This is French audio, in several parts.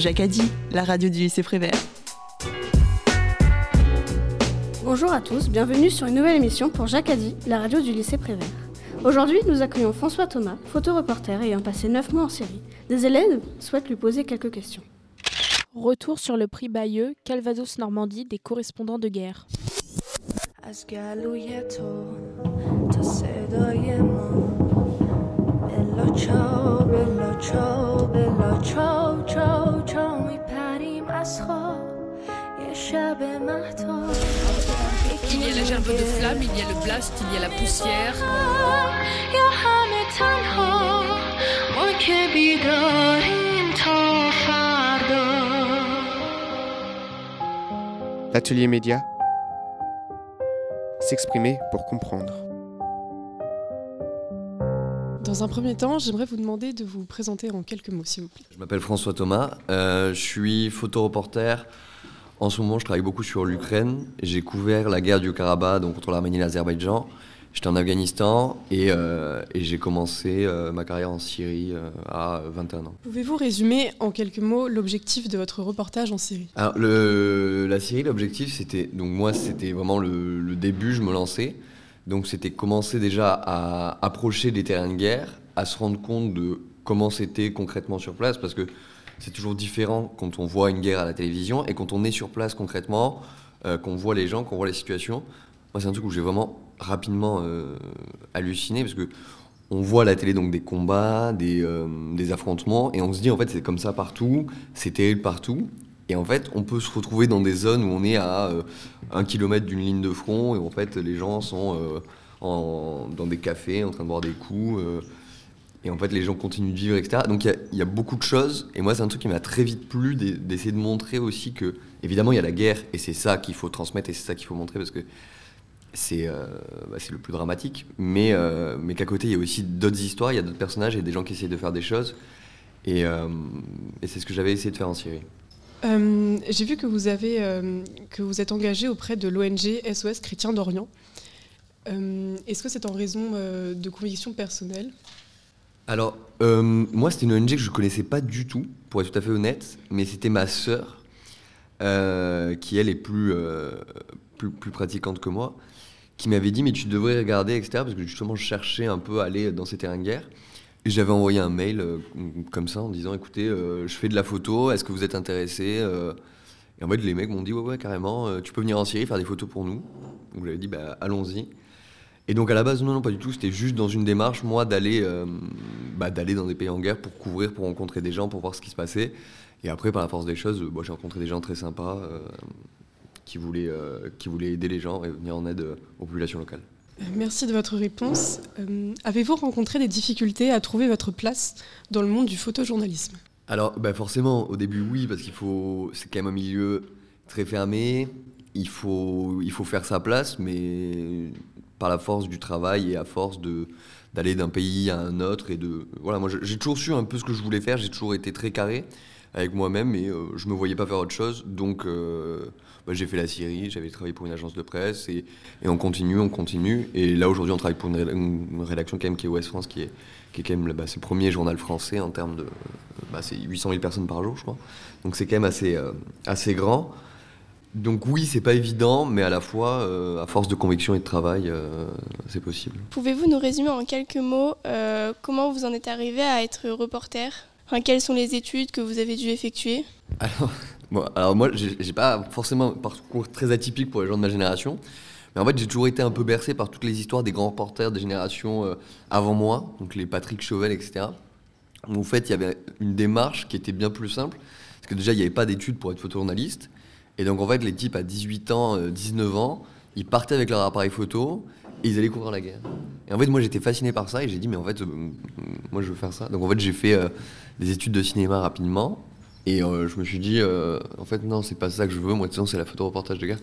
Jacadi, la radio du lycée Prévert. Bonjour à tous, bienvenue sur une nouvelle émission pour Jacadi, la radio du lycée Prévert. Aujourd'hui, nous accueillons François Thomas, photoreporter ayant passé 9 mois en Syrie. Des élèves souhaitent lui poser quelques questions. Retour sur le prix Bayeux, Calvados Normandie des correspondants de guerre. Il y a la gerbe de flamme, il y a le blast, il y a la poussière. L'atelier média S'exprimer pour comprendre. Dans un premier temps, j'aimerais vous demander de vous présenter en quelques mots, s'il vous plaît. Je m'appelle François Thomas, euh, je suis photoreporter. En ce moment, je travaille beaucoup sur l'Ukraine. J'ai couvert la guerre du Karabakh donc contre l'Arménie et l'Azerbaïdjan. J'étais en Afghanistan et, euh, et j'ai commencé euh, ma carrière en Syrie euh, à 21 ans. Pouvez-vous résumer en quelques mots l'objectif de votre reportage en Syrie? Alors, le, la Syrie, l'objectif, c'était. Donc, moi, c'était vraiment le, le début, je me lançais. Donc, c'était commencer déjà à approcher des terrains de guerre, à se rendre compte de comment c'était concrètement sur place, parce que c'est toujours différent quand on voit une guerre à la télévision et quand on est sur place concrètement, euh, qu'on voit les gens, qu'on voit les situations. Moi, c'est un truc où j'ai vraiment rapidement euh, halluciné parce que on voit à la télé donc des combats, des, euh, des affrontements et on se dit en fait c'est comme ça partout, c'est terrible partout. Et en fait, on peut se retrouver dans des zones où on est à euh, un kilomètre d'une ligne de front et en fait les gens sont euh, dans des cafés en train de boire des coups. euh, et en fait, les gens continuent de vivre, etc. Donc il y a- il y, a beaucoup de choses. Et moi, c'est un truc qui m'a très vite plu d'e- d'essayer de montrer aussi que, évidemment, il y a la guerre. Et c'est ça qu'il faut transmettre et c'est ça qu'il faut montrer parce que c'est bah, le plus dramatique. Mais, qu'à côté, il y a aussi d'autres histoires, il y a d'autres personnages et des gens qui essayent de faire des choses. Et c'est ce que j'avais essayé de faire en Syrie. Euh, J'ai vu que vous, avez, euh, que vous êtes engagé auprès de l'ONG SOS Chrétien d'Orient. Euh, Est-ce que c'est en raison de convictions personnelles? Alors, moi, c'était une ONG que je connaissais pas du tout, pour être tout à fait honnête, mais c'était ma sœur, qui elle est plus, plus pratiquante que moi, qui m'avait dit, mais tu devrais regarder, etc., parce que justement, je cherchais un peu à aller dans ces terrains de guerre. J'avais envoyé un mail euh, comme ça en disant, écoutez, euh, je fais de la photo, est-ce que vous êtes intéressé euh? Et en fait, les mecs m'ont dit, ouais, ouais, carrément, tu peux venir en Syrie faire des photos pour nous. Donc j'avais dit, bah, allons-y. Et donc à la base, non, non, pas du tout. C'était juste dans une démarche, moi, d'aller bah, dans des pays en guerre pour couvrir, pour rencontrer des gens, pour voir ce qui se passait. Et après, par la force des choses, bah, j'ai rencontré des gens très sympas qui, voulaient, qui voulaient aider les gens et venir en aide aux populations locales. Merci de votre réponse. Euh, Avez-vous rencontré des difficultés à trouver votre place dans le monde du photojournalisme? Alors, bah, forcément, au début, oui, parce qu'il faut. C'est quand même un milieu très fermé. Il faut, il faut faire sa place, mais par la force du travail et à force d'aller d'un pays à un autre et de voilà moi j'ai toujours su un peu ce que je voulais faire j'ai toujours été très carré avec moi-même et euh, je me voyais pas faire autre chose donc euh, bah, j'ai fait la Syrie j'avais travaillé pour une agence de presse et, on continue on continue. Et là aujourd'hui on travaille pour une, ré- une rédaction quand même qui est Ouest France qui est qui est quand même bah, le premier journal français en termes de bah, c'est 800 000 personnes par jour je crois. Donc c'est quand même assez euh, assez grand. Donc oui, c'est pas évident, mais à la fois, euh, à force de conviction et de travail, euh, c'est possible. Pouvez-vous nous résumer en quelques mots comment vous en êtes arrivé à être reporter? Enfin, Quelles sont les études que vous avez dû effectuer Alors, bon, alors moi, j'ai pas forcément un parcours très atypique pour les gens de ma génération, mais en fait, j'ai toujours été un peu bercé par toutes les histoires des grands reporters des générations euh, avant moi, donc les Patrick Chauvel, etc. En fait, il y avait une démarche qui était bien plus simple, parce que déjà, il n'y avait pas d'études pour être photojournaliste, et donc en fait, les types à 18 ans, euh, 19 ans, ils partaient avec leur appareil photo et ils allaient couvrir la guerre. Et en fait, moi, j'étais fasciné par ça et j'ai dit, mais en fait, euh, moi, je veux faire ça. Donc en fait, j'ai fait euh, des études de cinéma rapidement. Et euh, je me suis dit, euh, en fait, non, c'est pas ça que je veux. Moi, de toute façon, c'est la photo reportage de guerre.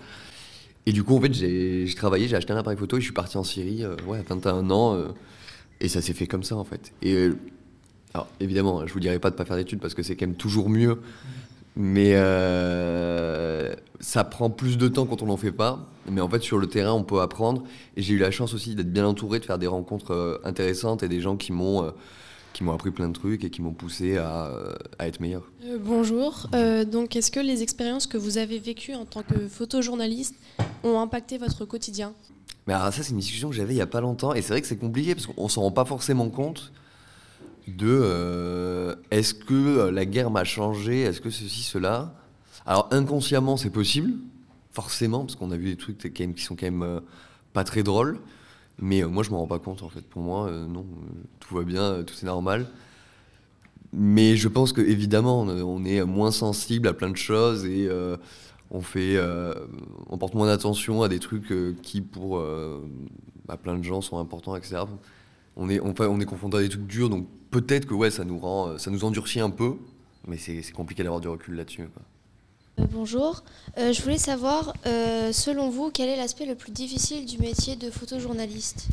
Et du coup, en fait, j'ai travaillé, j'ai acheté un appareil photo et je suis parti en Syrie, euh, ouais, à 21 ans. et ça s'est fait comme ça, en fait. Et alors, évidemment, je vous dirais pas de pas faire d'études parce que c'est quand même toujours mieux. Mais ça prend plus de temps quand on n'en fait pas. Mais en fait, sur le terrain, on peut apprendre. Et j'ai eu la chance aussi d'être bien entouré, de faire des rencontres intéressantes et des gens qui m'ont qui m'ont appris plein de trucs et qui m'ont poussé à, à être meilleur. Euh, bonjour. Euh, donc, est-ce que les expériences que vous avez vécues en tant que photojournaliste ont impacté votre quotidien? Mais alors ça, c'est une discussion que j'avais il y a pas longtemps et c'est vrai que c'est compliqué parce qu'on s'en rend pas forcément compte de euh, est-ce que la guerre m'a changé, est-ce que ceci, cela? Alors inconsciemment, c'est possible, forcément, parce qu'on a vu des trucs qui, sont quand même euh, pas très drôles. Mais euh, moi, je m'en rends pas compte en fait. Pour moi, euh, non, euh, tout va bien, tout est normal. Mais je pense que évidemment, on, on est moins sensible à plein de choses et on fait, on porte moins d'attention à des trucs qui pour bah, plein de gens sont importants, etc. On est, enfin, on est confronté à des trucs durs, donc peut-être que ouais, ça nous rend, ça nous endurcit un peu, mais c'est compliqué d'avoir du recul là-dessus. Euh, bonjour, Euh, je voulais savoir, euh, selon vous, quel est l'aspect le plus difficile du métier de photojournaliste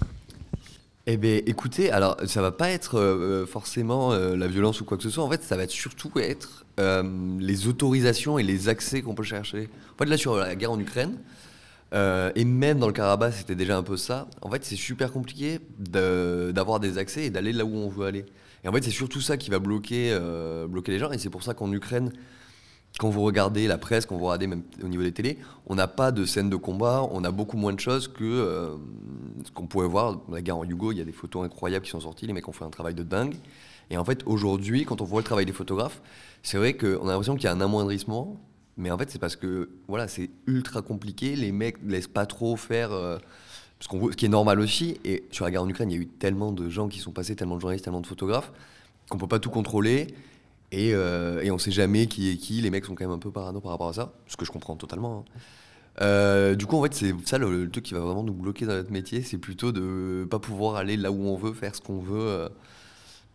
Eh bien, écoutez, alors ça va pas être forcément la violence ou quoi que ce soit. En fait, ça va surtout être les autorisations et les accès qu'on peut chercher. En fait, là, sur la guerre en Ukraine, et même dans le Karabakh, c'était déjà un peu ça. En fait, c'est super compliqué d'avoir des accès et d'aller là où on veut aller. Et en fait, c'est surtout ça qui va bloquer, bloquer les gens. Et c'est pour ça qu'en Ukraine, quand vous regardez la presse, quand vous regardez même au niveau des télés, on n'a pas de scène de combat, on a beaucoup moins de choses que euh, ce qu'on pouvait voir. La guerre en Yugo, il y a des photos incroyables qui sont sorties, les mecs ont fait un travail de dingue. Et en fait, aujourd'hui, quand on voit le travail des photographes, c'est vrai qu'on a l'impression qu'il y a un amoindrissement, mais en fait, c'est parce que voilà, c'est ultra compliqué, les mecs ne laissent pas trop faire. euh, ce, ce qui est normal aussi, et sur la guerre en Ukraine, il y a eu tellement de gens qui sont passés, tellement de journalistes, tellement de photographes, qu'on peut pas tout contrôler. Et, euh, et on sait jamais qui est qui. Les mecs sont quand même un peu parano par rapport à ça, ce que je comprends totalement. hein. Euh, du coup, en fait, c'est ça le, le truc qui va vraiment nous bloquer dans notre métier, c'est plutôt de pas pouvoir aller là où on veut, faire ce qu'on veut, euh,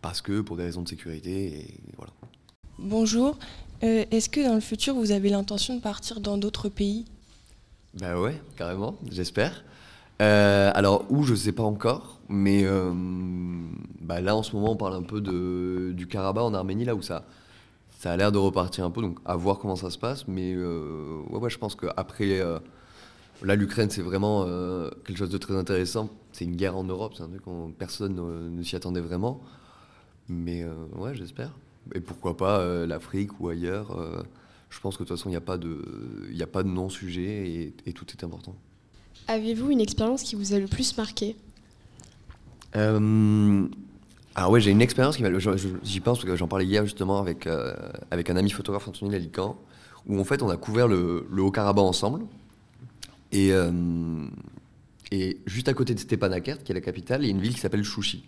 parce que pour des raisons de sécurité, et voilà. Bonjour. Euh, Est-ce que dans le futur, vous avez l'intention de partir dans d'autres pays? Bah ouais, carrément, j'espère. Alors, où, je sais pas encore, mais euh, bah là, en ce moment, on parle un peu du Karabakh en Arménie, là où ça, a l'air de repartir un peu, donc à voir comment ça se passe. Mais euh, je pense qu'après, euh, là, l'Ukraine, c'est vraiment euh, quelque chose de très intéressant. C'est une guerre en Europe, c'est un truc qu'on personne ne, s'y attendait vraiment. Mais euh, ouais, j'espère. Et pourquoi pas l'Afrique ou ailleurs. je pense que de toute façon, il n'y a pas de, non-sujet et, et tout est important. Avez-vous une expérience qui vous a le plus marqué? Euh, alors ouais, j'ai une expérience qui m'a. J'y pense parce que j'en parlais hier justement avec, euh, avec un ami photographe Anthony Lalican, où en fait on a couvert le, Haut-Karabakh ensemble. Et, euh, et juste à côté de Stepanakert, qui est la capitale, il y a une ville qui s'appelle Chouchi.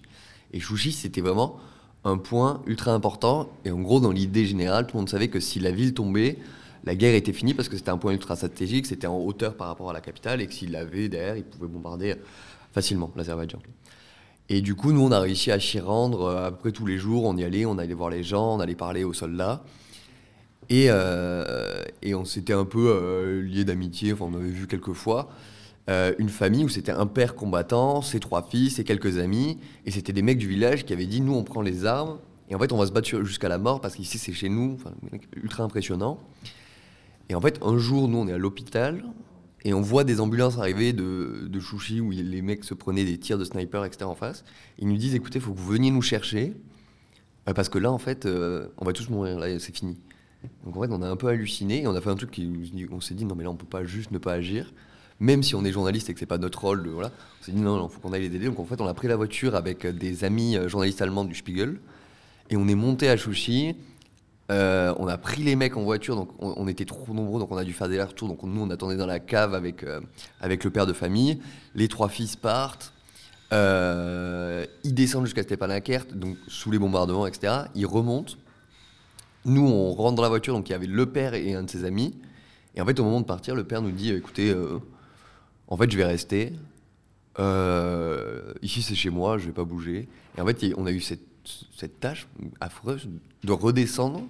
Et Chouchi, c'était vraiment un point ultra important. Et en gros, dans l'idée générale, tout le monde savait que si la ville tombait, la guerre était finie parce que c'était un point ultra stratégique, c'était en hauteur par rapport à la capitale, et que s'il l'avait derrière, il pouvait bombarder facilement l'Azerbaïdjan. Et du coup, nous, on a réussi à s'y rendre euh, à peu près tous les jours. On y allait, on allait voir les gens, on allait parler aux soldats. Et, euh, et on s'était un peu euh, liés d'amitié, enfin, on avait vu quelques fois. euh, une famille où c'était un père combattant, ses trois fils et quelques amis. Et c'était des mecs du village qui avaient dit Nous, on prend les armes. Et en fait, on va se battre jusqu'à la mort parce qu'ici, c'est chez nous. Enfin, ultra impressionnant. Et en fait, un jour, nous, on est à l'hôpital. Et on voit des ambulances arriver de, de Chouchi où les mecs se prenaient des tirs de sniper, etc. en face. Ils nous disent écoutez, il faut que vous veniez nous chercher. euh, Parce que là, en fait, euh, on va tous mourir. Là, c'est fini. Donc en fait, on a un peu halluciné et on a fait un truc qui on s'est dit non mais là on peut pas juste ne pas agir, même si on est journaliste et que c'est pas notre rôle voilà. On s'est dit non non faut qu'on aille les aider. Donc en fait on a pris la voiture avec euh, des amis journalistes allemands du Spiegel et on est monté à Chouchi. Euh, on a pris les mecs en voiture, donc on, on était trop nombreux, donc on a dû faire des allers-retours. Donc nous, on attendait dans la cave avec, euh, avec le père de famille. Les trois fils partent. Euh, ils descendent jusqu'à Stepanakert, donc sous les bombardements, etc. Ils remontent. Nous, on rentre dans la voiture, donc il y avait le père et un de ses amis. Et en fait, au moment de partir, le père nous dit écoutez, en fait, je vais rester. Ici, c'est chez moi, je vais pas bouger. Et en fait, on a eu cette, cette tâche affreuse de redescendre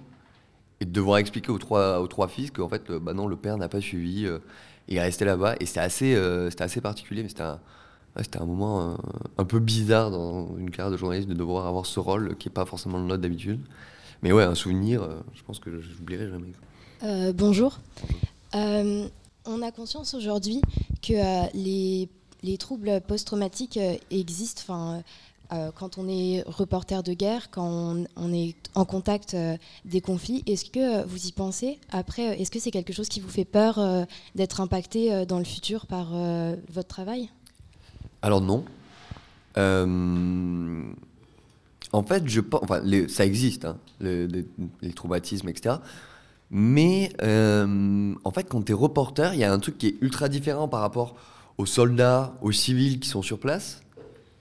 et de devoir expliquer aux trois, aux trois fils qu'en fait, euh, bah non, le père n'a pas suivi euh, et est resté là-bas. Et c'était assez, euh, c'était assez particulier, mais c'était un, ouais, c'était un moment euh, un peu bizarre dans une carrière de journaliste de devoir avoir ce rôle qui n'est pas forcément le nôtre d'habitude. Mais ouais, un souvenir, je pense que je n'oublierai jamais. Bonjour. Euh, on a conscience aujourd'hui que les, les troubles post-traumatiques existent. Enfin, euh, quand on est reporter de guerre, quand on, est en contact euh, des conflits, est-ce que vous y pensez Après, est-ce que c'est quelque chose qui vous fait peur euh, d'être impacté euh, dans le futur par euh, votre travail? Alors non. Euh, en fait, ça existe, hein, le- les, traumatismes, etc. Mais euh, en fait, quand tu es reporter, il y a un truc qui est ultra différent par rapport aux soldats, aux civils qui sont sur place.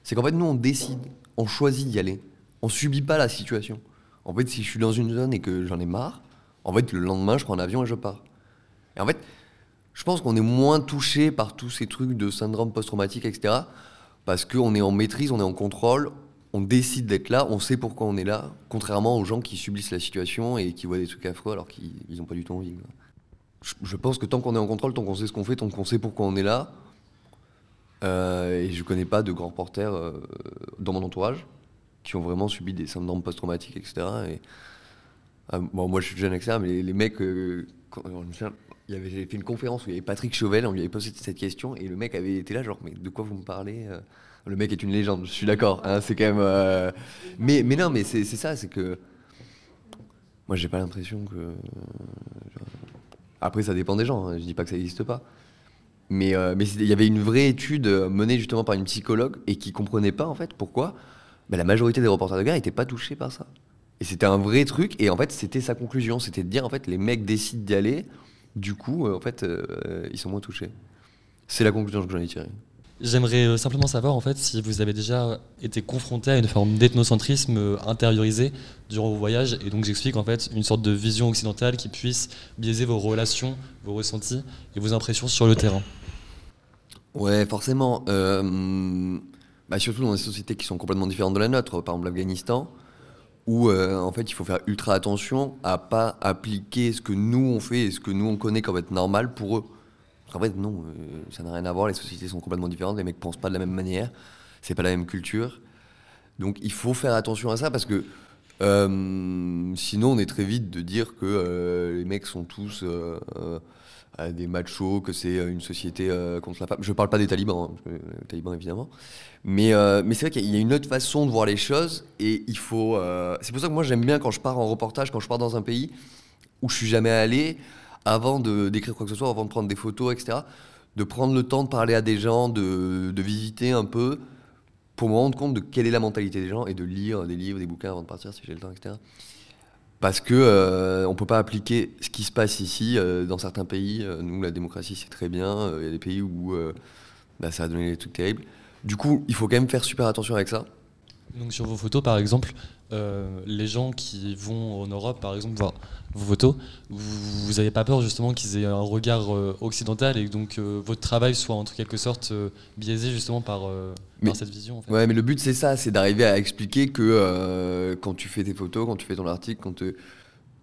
C'est qu'en fait, nous, on décide, on choisit d'y aller. On subit pas la situation. En fait, si je suis dans une zone et que j'en ai marre, en fait, le lendemain, je prends un avion et je pars. Et en fait, je pense qu'on est moins touché par tous ces trucs de syndrome post-traumatique, etc. Parce qu'on est en maîtrise, on est en contrôle, on décide d'être là, on sait pourquoi on est là, contrairement aux gens qui subissent la situation et qui voient des trucs affreux alors qu'ils n'ont pas du tout envie. je pense que tant qu'on est en contrôle, tant qu'on sait ce qu'on fait, tant qu'on sait pourquoi on est là, euh, et je connais pas de grands reporters euh, dans mon entourage qui ont vraiment subi des syndromes post-traumatiques, etc. Et, ah, bon, moi je suis jeune, etc. Mais les, mecs, euh, il j'avais fait une conférence où il y avait Patrick Chauvel, on lui avait posé cette question, et le mec avait été là, genre, mais de quoi vous me parlez euh? Le mec est une légende, je suis d'accord, hein, c'est quand même. euh, Mais, non, mais c'est ça, c'est que. Moi j'ai pas l'impression que. Après, ça dépend des gens, hein, je dis pas que ça n'existe pas. Mais euh, il y avait une vraie étude euh, menée justement par une psychologue et qui comprenait pas en fait pourquoi bah, la majorité des reporters de guerre n'étaient pas touchés par ça. Et c'était un vrai truc et en fait c'était sa conclusion, c'était de dire en fait les mecs décident d'y aller, du coup euh, en fait ils sont moins touchés. C'est la conclusion que j'en ai tirée. J'aimerais simplement savoir en fait si vous avez déjà été confronté à une forme d'ethnocentrisme intériorisé durant vos voyages et donc j'explique en fait une sorte de vision occidentale qui puisse biaiser vos relations, vos ressentis et vos impressions sur le terrain. Ouais, forcément. euh, bah, surtout dans des sociétés qui sont complètement différentes de la nôtre, par exemple l'Afghanistan, où euh, en fait il faut faire ultra attention à pas appliquer ce que nous on fait et ce que nous on connaît comme être normal pour eux. Qu'en fait, non, euh, ça n'a rien à voir, les sociétés sont complètement différentes, les mecs pensent pas de la même manière, c'est pas la même culture. Donc il faut faire attention à ça parce que sinon on est très vite de dire que les mecs sont tous euh, euh, euh, des machos, que c'est euh, une société euh, contre la femme. Je parle pas des talibans, hein, les talibans évidemment. Mais, euh, mais c'est vrai qu'il y a une autre façon de voir les choses et il faut. euh, c'est pour ça que moi j'aime bien quand je pars en reportage, quand je pars dans un pays où je suis jamais allé, avant de d'écrire quoi que ce soit, avant de prendre des photos, etc., de prendre le temps de parler à des gens, de, de visiter un peu, pour me rendre compte de quelle est la mentalité des gens et de lire des livres, des bouquins avant de partir si j'ai le temps, etc. Parce que euh, on peut pas appliquer ce qui se passe ici euh, dans certains pays. Euh, nous, la démocratie, c'est très bien. Euh, Il y a des pays où bah, ça a donné des trucs terribles. Du coup, il faut quand même faire super attention avec ça. Donc sur vos photos par exemple, euh, les gens qui vont en Europe par exemple voir vos photos, vous n'avez pas peur justement qu'ils aient un regard euh, occidental et que donc euh, votre travail soit en quelque sorte biaisé justement par, par cette vision en fait. Ouais, mais le but c'est ça, c'est d'arriver à expliquer que quand tu fais tes photos, quand tu fais ton article, quand te-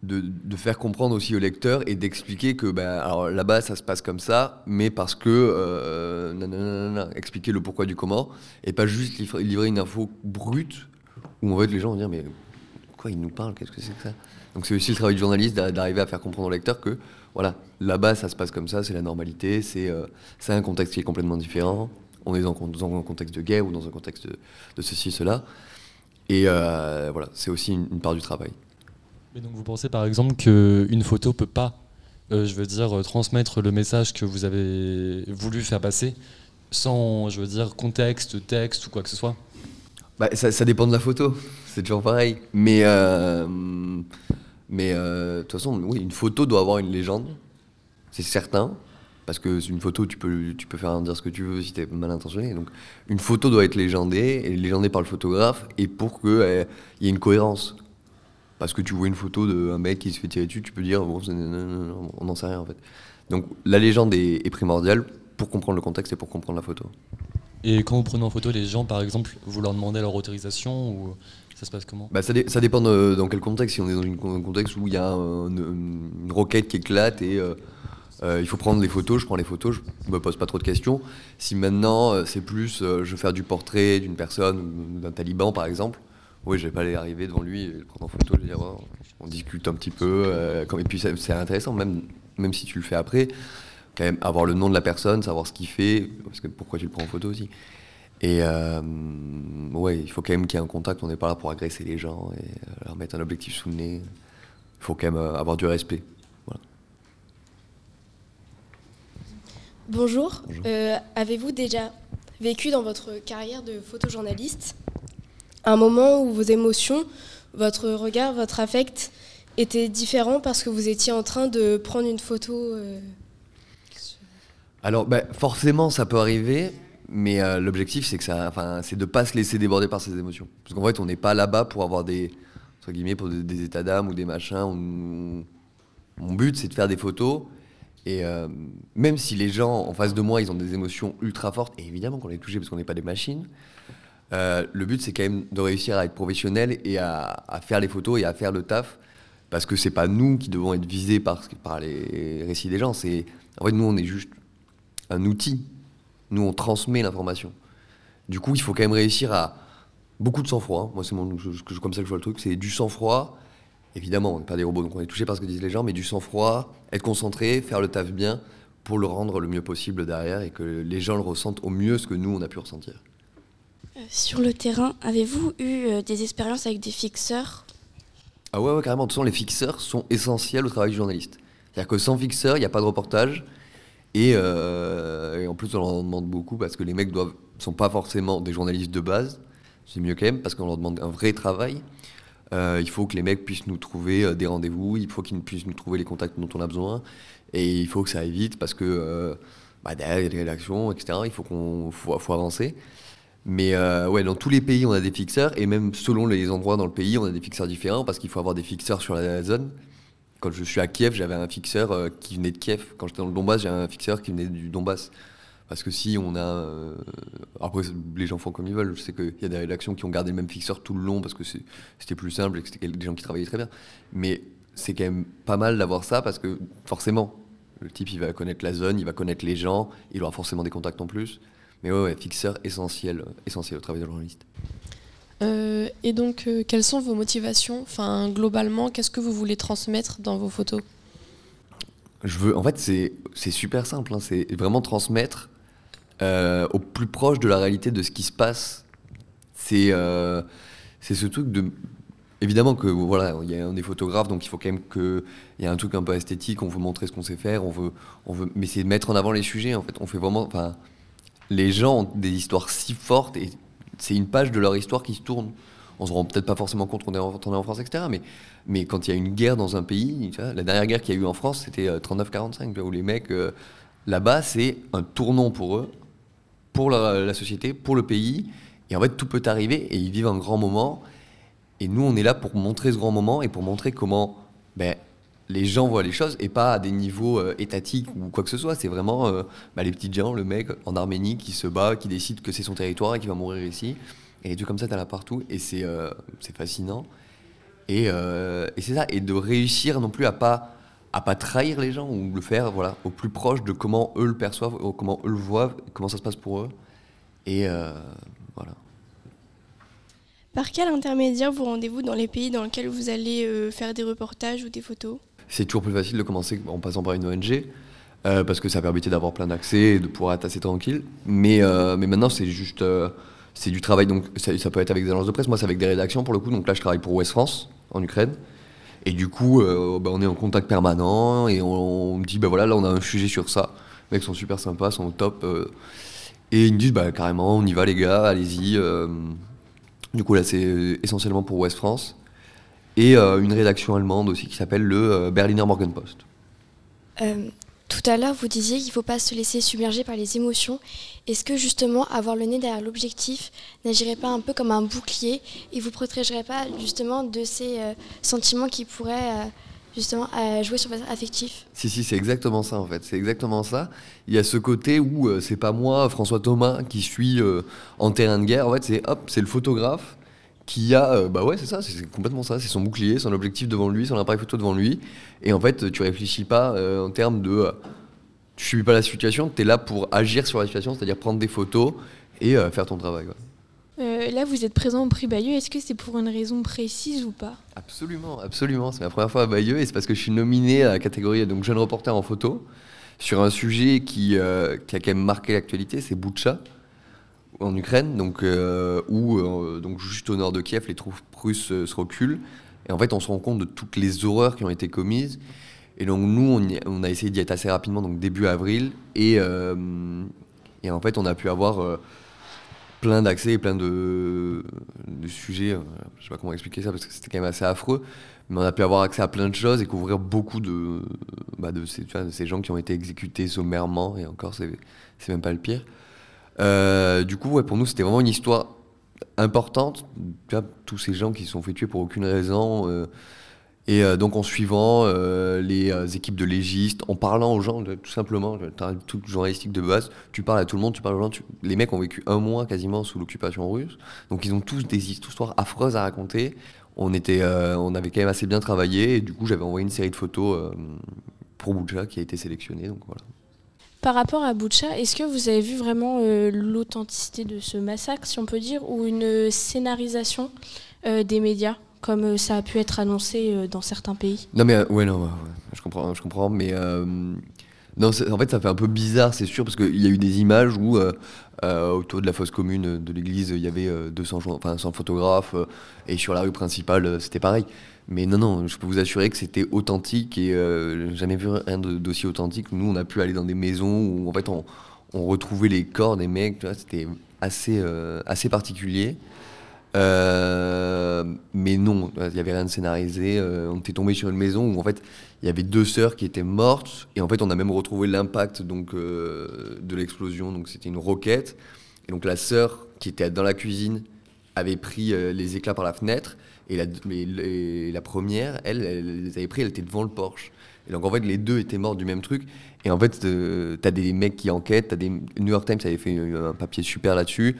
de, de faire comprendre aussi au lecteur et d'expliquer que bah, alors là-bas ça se passe comme ça, mais parce que nanana, expliquer le pourquoi du comment et pas juste livrer une info brute où en fait les gens vont dire mais quoi il nous parle, qu'est-ce que c'est que ça? Donc c'est aussi le travail du journaliste d'a- d'arriver à faire comprendre au lecteur que voilà là-bas ça se passe comme ça, c'est la normalité, c'est euh, un contexte qui est complètement différent. On est dans, un contexte de guerre ou dans un contexte de, ceci, cela. Et euh, voilà, c'est aussi une, part du travail. Mais donc vous pensez par exemple qu'une photo peut pas, euh, je veux dire, transmettre le message que vous avez voulu faire passer sans, je veux dire, contexte, texte ou quoi que ce soit? Bah, ça, dépend de la photo, c'est toujours pareil. Mais euh, mais euh, de toute façon, oui, une photo doit avoir une légende, c'est certain. Parce que une photo, tu peux, tu peux faire dire ce que tu veux si tu es mal intentionné. Donc une photo doit être légendée, et légendée par le photographe, et pour qu'il y ait une cohérence. Parce que tu vois une photo d'un mec qui se fait tirer dessus, tu peux dire, bon, on n'en sait rien en fait. Donc la légende est primordiale pour comprendre le contexte et pour comprendre la photo. Et quand vous prenez en photo les gens, par exemple, vous leur demandez leur autorisation ou ça se passe comment? Bah, ça, dé- ça dépend dans quel contexte. Si on est dans un contexte où il y a un- une, roquette qui éclate et euh, euh, il faut prendre les photos, je prends les photos, je me pose pas trop de questions. Si maintenant euh, c'est plus, je veux faire du portrait d'une personne, d'un taliban par exemple, oui, je vais pas aller arriver devant lui et le prendre en photo, je vais dire, oh, on discute un petit peu. et puis c'est intéressant, même, même si tu le fais après, quand même avoir le nom de la personne, savoir ce qu'il fait, parce que pourquoi tu le prends en photo aussi. Et euh, ouais, il faut quand même qu'il y ait un contact. On n'est pas là pour agresser les gens et euh, leur mettre un objectif sous le nez. Il faut quand même euh, avoir du respect. Voilà. Bonjour. Euh, Avez-vous déjà vécu dans votre carrière de photojournaliste un moment où vos émotions, votre regard, votre affect étaient différents parce que vous étiez en train de prendre une photo euh, Alors, bah, forcément, ça peut arriver, mais euh, l'objectif, c'est que ça, enfin, c'est de pas se laisser déborder par ses émotions. Parce qu'en fait, on n'est pas là-bas pour avoir des, entre guillemets, pour des, états d'âme ou des machins. On- mon but, c'est de faire des photos. Et euh, même si les gens en face de moi, ils ont des émotions ultra fortes, et évidemment qu'on est touché parce qu'on n'est pas des machines, euh, le but, c'est quand même de réussir à être professionnel et à, faire les photos et à faire le taf. Parce que c'est pas nous qui devons être visés par, par les récits des gens. En fait nous, on est juste un outil. Nous, on transmet l'information. Du coup, il faut quand même réussir à beaucoup de sang-froid. Moi, c'est comme ça que je vois le truc. C'est du sang-froid. Évidemment, on n'est pas des robots, donc on est touché par ce que disent les gens, mais du sang-froid, être concentré, faire le taf bien pour le rendre le mieux possible derrière et que les gens le ressentent au mieux ce que nous, on a pu ressentir. Euh, Sur le terrain, avez-vous eu euh, des expériences avec des fixeurs? Ah ouais, ouais, carrément. De toute façon, les fixeurs sont essentiels au travail du journaliste. C'est-à-dire que sans fixeur, il n'y a pas de reportage. Et, euh, et en plus, on leur demande beaucoup parce que les mecs doivent sont pas forcément des journalistes de base. C'est mieux quand même parce qu'on leur demande un vrai travail. Euh, il faut que les mecs puissent nous trouver euh, des rendez-vous, il faut qu'ils puissent nous trouver les contacts dont on a besoin. Et il faut que ça aille vite parce que bah, derrière, il y a des rédactions, etc. Il faut, qu'on, faut, faut avancer. Mais ouais, dans tous les pays, on a des fixeurs, et même selon les endroits dans le pays, on a des fixeurs différents, parce qu'il faut avoir des fixeurs sur la zone. Quand je suis à Kiev, j'avais un fixeur euh, qui venait de Kiev. Quand j'étais dans le Donbass, j'avais un fixeur qui venait du Donbass. Parce que si on a... euh, Après, les gens font comme ils veulent. Je sais qu'il y a des rédactions qui ont gardé le même fixeur tout le long, parce que c'était plus simple, et que c'était des gens qui travaillaient très bien. Mais c'est quand même pas mal d'avoir ça, parce que forcément, le type, il va connaître la zone, il va connaître les gens, il aura forcément des contacts en plus. Mais ouais, ouais, fixeur essentiel, essentiel au travail de journaliste. Euh, et donc, euh, quelles sont vos motivations Enfin, globalement, qu'est-ce que vous voulez transmettre dans vos photos Je veux, en fait, c'est super simple. hein, c'est vraiment transmettre euh, au plus proche de la réalité de ce qui se passe. C'est c'est ce truc de. Évidemment que voilà, il y a, on est photographe, donc il faut quand même que il y a un truc un peu esthétique. On veut montrer ce qu'on sait faire. On veut, on veut, mais c'est mettre en avant les sujets. En fait, on fait vraiment. Les gens ont des histoires si fortes et c'est une page de leur histoire qui se tourne. On se rend peut-être pas forcément compte qu'on est, en- en France, etc. Mais, quand il y a une guerre dans un pays, la dernière guerre qu'il y a eu en France, c'était euh, 39-45, tu vois, où les mecs, euh, là-bas, c'est un tournant pour eux, pour la, la société, pour le pays. Et en fait, tout peut arriver et ils vivent un grand moment. Et nous, on est là pour montrer ce grand moment et pour montrer comment ben, les gens voient les choses et pas à des niveaux euh, étatiques ou quoi que ce soit. C'est vraiment euh, bah, les petits gens, le mec en Arménie qui se bat, qui décide que c'est son territoire et qui va mourir ici. Et trucs comme ça, t'as là partout. Et c'est euh, fascinant. Et, c'est ça. Et de réussir non plus à pas à pas trahir les gens ou le faire voilà au plus proche de comment eux le perçoivent, ou comment eux le voient, comment ça se passe pour eux. Et voilà. Par quel intermédiaire vous rendez-vous dans les pays dans lesquels vous allez faire des reportages ou des photos? C'est toujours plus facile de commencer en passant par une ONG, euh, parce que ça permettait d'avoir plein d'accès et de pouvoir être assez tranquille. Mais, euh, mais maintenant, c'est juste. euh, du travail, donc ça, peut être avec des agences de presse. Moi, c'est avec des rédactions pour le coup. Donc là, je travaille pour Ouest France, en Ukraine. Et du coup, bah, on est en contact permanent et on, me dit bah voilà, là, on a un sujet sur ça. Les mecs sont super sympas, sont au top. et ils me disent bah carrément, on y va, les gars, allez-y. du coup, là, c'est essentiellement pour Ouest France et euh, une rédaction allemande aussi qui s'appelle le euh, Berliner Morgenpost. Euh, Tout à l'heure, vous disiez qu'il ne faut pas se laisser submerger par les émotions. Est-ce que justement avoir le nez derrière l'objectif n'agirait pas un peu comme un bouclier et vous protégerait pas justement de ces euh, sentiments qui pourraient euh, justement euh, jouer sur votre affectif? Si, si, c'est exactement ça en fait. C'est exactement ça. Il y a ce côté où c'est pas moi, François Thomas, qui suis en terrain de guerre. En fait, c'est hop, c'est le photographe qui a. euh, bah ouais, c'est ça, c'est complètement ça. C'est son bouclier, son objectif devant lui, son appareil photo devant lui. Et en fait, tu réfléchis pas euh, en termes de. euh, tu subis pas la situation, tu es là pour agir sur la situation, c'est-à-dire prendre des photos et euh, faire ton travail. là, vous êtes présent au prix Bayeux. Est-ce que c'est pour une raison précise ou pas? Absolument, absolument. C'est ma première fois à Bayeux et c'est parce que je suis nominé à la catégorie donc jeune reporter en photo sur un sujet qui, qui a quand même marqué l'actualité, c'est Boucha, en Ukraine, donc, où, donc juste au nord de Kiev, les troupes russes se reculent. Et en fait, on se rend compte de toutes les horreurs qui ont été commises. Et donc, nous, on, a essayé d'y être assez rapidement, donc début avril. Et, et en fait, on a pu avoir plein d'accès et plein de, de sujets. je sais pas comment expliquer ça parce que c'était quand même assez affreux mais on a pu avoir accès à plein de choses et couvrir beaucoup de, bah de, ces, de ces gens qui ont été exécutés sommairement, et encore, c'est même pas le pire. Euh, du coup, ouais, pour nous, c'était vraiment une histoire importante. Tous ces gens qui se sont fait tuer pour aucune raison. Euh, et euh, donc, en suivant les équipes de légistes, en parlant aux gens, tout simplement, toute journalistique de base, tu parles à tout le monde, tu parles aux gens. Les mecs ont vécu un mois quasiment sous l'occupation russe. Donc, ils ont tous des histoires affreuses à raconter on, était, on avait quand même assez bien travaillé et du coup j'avais envoyé une série de photos pour Boucha qui a été sélectionnée. Donc voilà. Par rapport à Boucha, est-ce que vous avez vu vraiment euh, l'authenticité de ce massacre, si on peut dire, ou une scénarisation des médias, comme ça a pu être annoncé dans certains pays? Non mais ouais non, je comprends, je comprends, mais en fait, ça fait un peu bizarre, c'est sûr, parce qu'il y a eu des images où, euh, euh, autour de la fosse commune de l'église, il y avait 200, euh, enfin, 100 photographes, et sur la rue principale, c'était pareil. Mais non, non, je peux vous assurer que c'était authentique, et j'ai jamais vu rien d'aussi authentique. Nous, on a pu aller dans des maisons où, en fait, on, retrouvait les corps des mecs, c'était assez, assez particulier. Mais non, il n'y avait rien de scénarisé. on était tombé sur une maison où en fait il y avait deux sœurs qui étaient mortes et en fait on a même retrouvé l'impact donc euh, de l'explosion donc c'était une roquette et donc la sœur qui était dans la cuisine avait pris euh, les éclats par la fenêtre et la, première elle, elle, les avait pris elle était devant le Porsche et donc en fait les deux étaient morts du même truc et en fait euh, t'as des mecs qui enquêtent t'as des New York Times avait fait un papier super là-dessus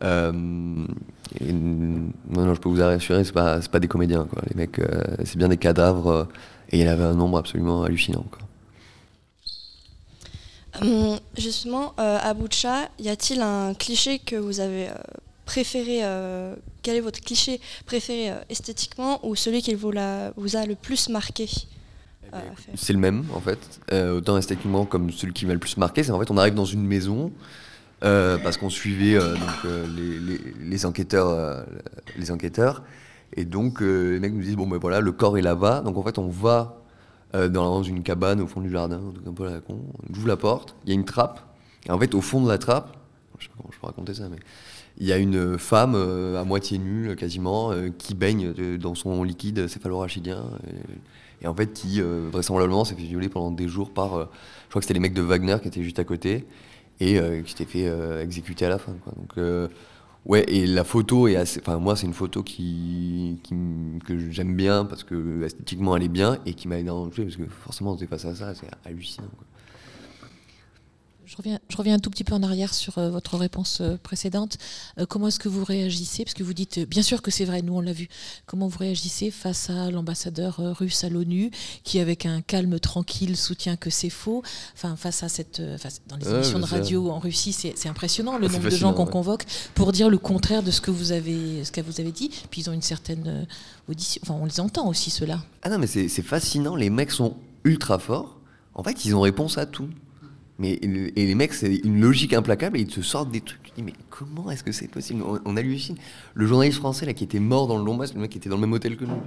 non, non, je peux vous assurer, c'est pas, pas des comédiens, quoi. Les mecs, c'est bien des cadavres et il y avait un nombre absolument hallucinant. Hum, justement, euh, à Boucha, y a-t-il un cliché que vous avez euh, préféré euh, Quel est votre cliché préféré esthétiquement ou celui qui vous, vous, a le plus marqué eh C'est le même en fait, autant esthétiquement comme celui qui m'a le plus marqué. C'est en fait on arrive dans une maison parce qu'on suivait donc, les, enquêteurs, les enquêteurs et donc, euh, les mecs nous disent bon, ben voilà, le corps est là-bas. Donc, en fait, on va euh, dans une cabane au fond du jardin, un peu la con. On ouvre la porte, il y a une trappe. Et en fait, au fond de la trappe, je sais pas comment je peux raconter ça, mais il y a une femme euh, à moitié nue, quasiment, qui baigne dans son liquide céphalorachidien. Et, et en fait, qui, vraisemblablement, s'est fait violer pendant des jours par. je crois que c'était les mecs de Wagner qui étaient juste à côté. Et qui s'étaient fait exécuter à la fin. Donc. Ouais, et la photo est. Enfin, moi, c'est une photo qui, que j'aime bien parce que esthétiquement elle est bien et qui m'a énormément touché parce que forcément, on était face à ça, c'est hallucinant. Je reviens, je reviens un tout petit peu en arrière sur euh, votre réponse euh, précédente. Euh, comment est-ce que vous réagissez? Parce que vous dites, bien sûr que c'est vrai, nous on l'a vu. Comment vous réagissez face à l'ambassadeur russe à l'ONU, qui avec un calme tranquille soutient que c'est faux? Enfin, face à cette. dans les émissions de radio en Russie, c'est impressionnant le nombre de gens qu'on convoque pour dire le contraire de ce que vous avez, ce que vous avez dit. Puis ils ont une certaine audition. Enfin, on les entend aussi, ceux-là. Ah non, mais c'est fascinant. Les mecs sont ultra forts. En fait, ils ont réponse à tout. Mais, et les mecs, c'est une logique implacable et ils te sortent des trucs. Tu dis, mais comment est-ce que c'est possible? On, hallucine. Le journaliste français là, qui était mort dans le Donbass, le mec qui était dans le même hôtel que nous.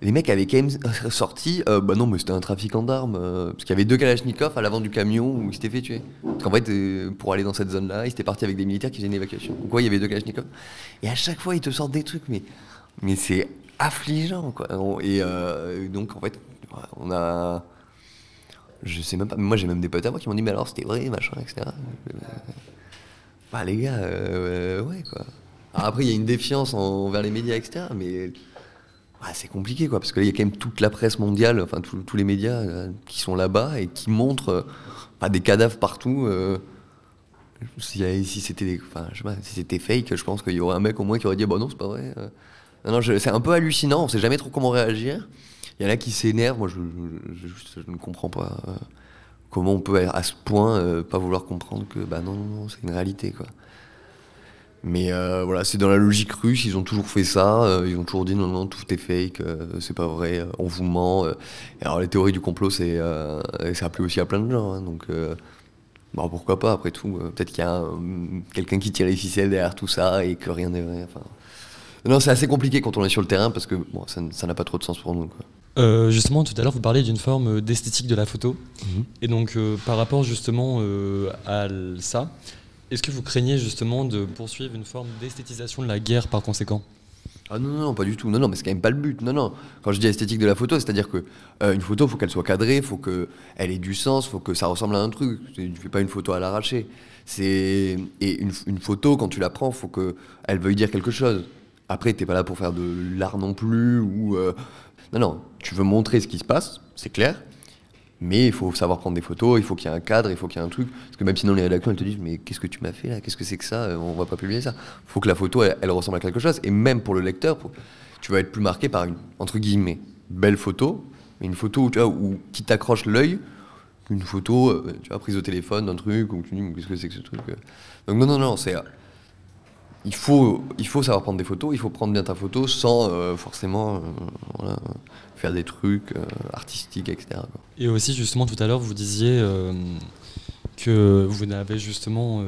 Les mecs avaient quand même sorti, euh, bah non, mais c'était un trafiquant d'armes, euh, parce qu'il y avait deux Kalachnikov à l'avant du camion où il s'était fait tuer. Parce qu'en fait, euh, pour aller dans cette zone-là, il s'était parti avec des militaires qui faisaient une évacuation. Quoi, il y avait deux Kalachnikov. Et à chaque fois, ils te sortent des trucs, mais, mais c'est affligeant, quoi. Et donc, en fait, on a je sais même pas. Moi, j'ai même des potes à moi qui m'ont dit, mais alors c'était vrai, machin, etc. Bah, les gars, euh, ouais, quoi. après, il y a une défiance envers les médias, etc. Mais c'est compliqué, quoi. Parce qu'il y a quand même toute la presse mondiale, enfin, tous les médias euh, qui sont là-bas et qui montrent euh, des cadavres partout. si, si c'était si fake, je pense qu'il y aurait un mec au moins qui aurait dit, bah non, c'est pas vrai. Non, c'est un peu hallucinant, on sait jamais trop comment réagir. Il y en a qui s'énervent, moi je, ne comprends pas euh, comment on peut à ce point euh, pas vouloir comprendre que bah non, non, c'est une réalité quoi. Mais euh, voilà, c'est dans la logique russe, ils ont toujours fait ça, ils ont toujours dit non, non, tout est fake, c'est pas vrai, on vous ment. alors les théories du complot, c'est, ça a plu aussi à plein de gens, hein, donc Bon, pourquoi pas, après tout. Peut-être qu'il y a un- quelqu'un qui tire les ficelles derrière tout ça et que rien n'est vrai. Non, c'est assez compliqué quand on est sur le terrain parce que bon, ça n'a pas trop de sens pour nous. quoi. Euh, justement, tout à l'heure, vous parliez d'une forme d'esthétique de la photo. Et donc, euh, par rapport justement euh, à ça, est-ce que vous craignez justement de poursuivre une forme d'esthétisation de la guerre par conséquent? Ah non, non, pas du tout. Non, non, mais c'est quand même pas le but. Non, non. Quand je dis esthétique de la photo, c'est-à-dire que euh, une photo, faut qu'elle soit cadrée, faut qu'elle ait du sens, faut que ça ressemble à un truc. Tu fais pas une photo à l'arraché. C'est et une, une photo quand tu la prends, faut que elle veuille dire quelque chose. Après, t'es pas là pour faire de l'art non plus ou euh, non, non. Tu veux montrer ce qui se passe, c'est clair. Mais il faut savoir prendre des photos, il faut qu'il y ait un cadre, il faut qu'il y ait un truc. Parce que même sinon les rédactions elles te disent mais qu'est-ce que tu m'as fait là? Qu'est-ce que c'est que ça? Euh, On va pas publier ça. Il faut que la photo elle, ressemble à quelque chose. Et même pour le lecteur, tu vas être plus marqué par une entre guillemets belle photo, mais une photo qui t'accroche l'œil qu'une photo euh, tu vois, prise au téléphone d'un truc où tu dis qu'est-ce que c'est que ce truc? Euh. Donc non non non c'est il faut, il faut savoir prendre des photos, il faut prendre bien ta photo sans euh, forcément euh, voilà, faire des trucs euh, artistiques, etc. quoi. Et aussi, justement, tout à l'heure, vous disiez que vous n'avez justement.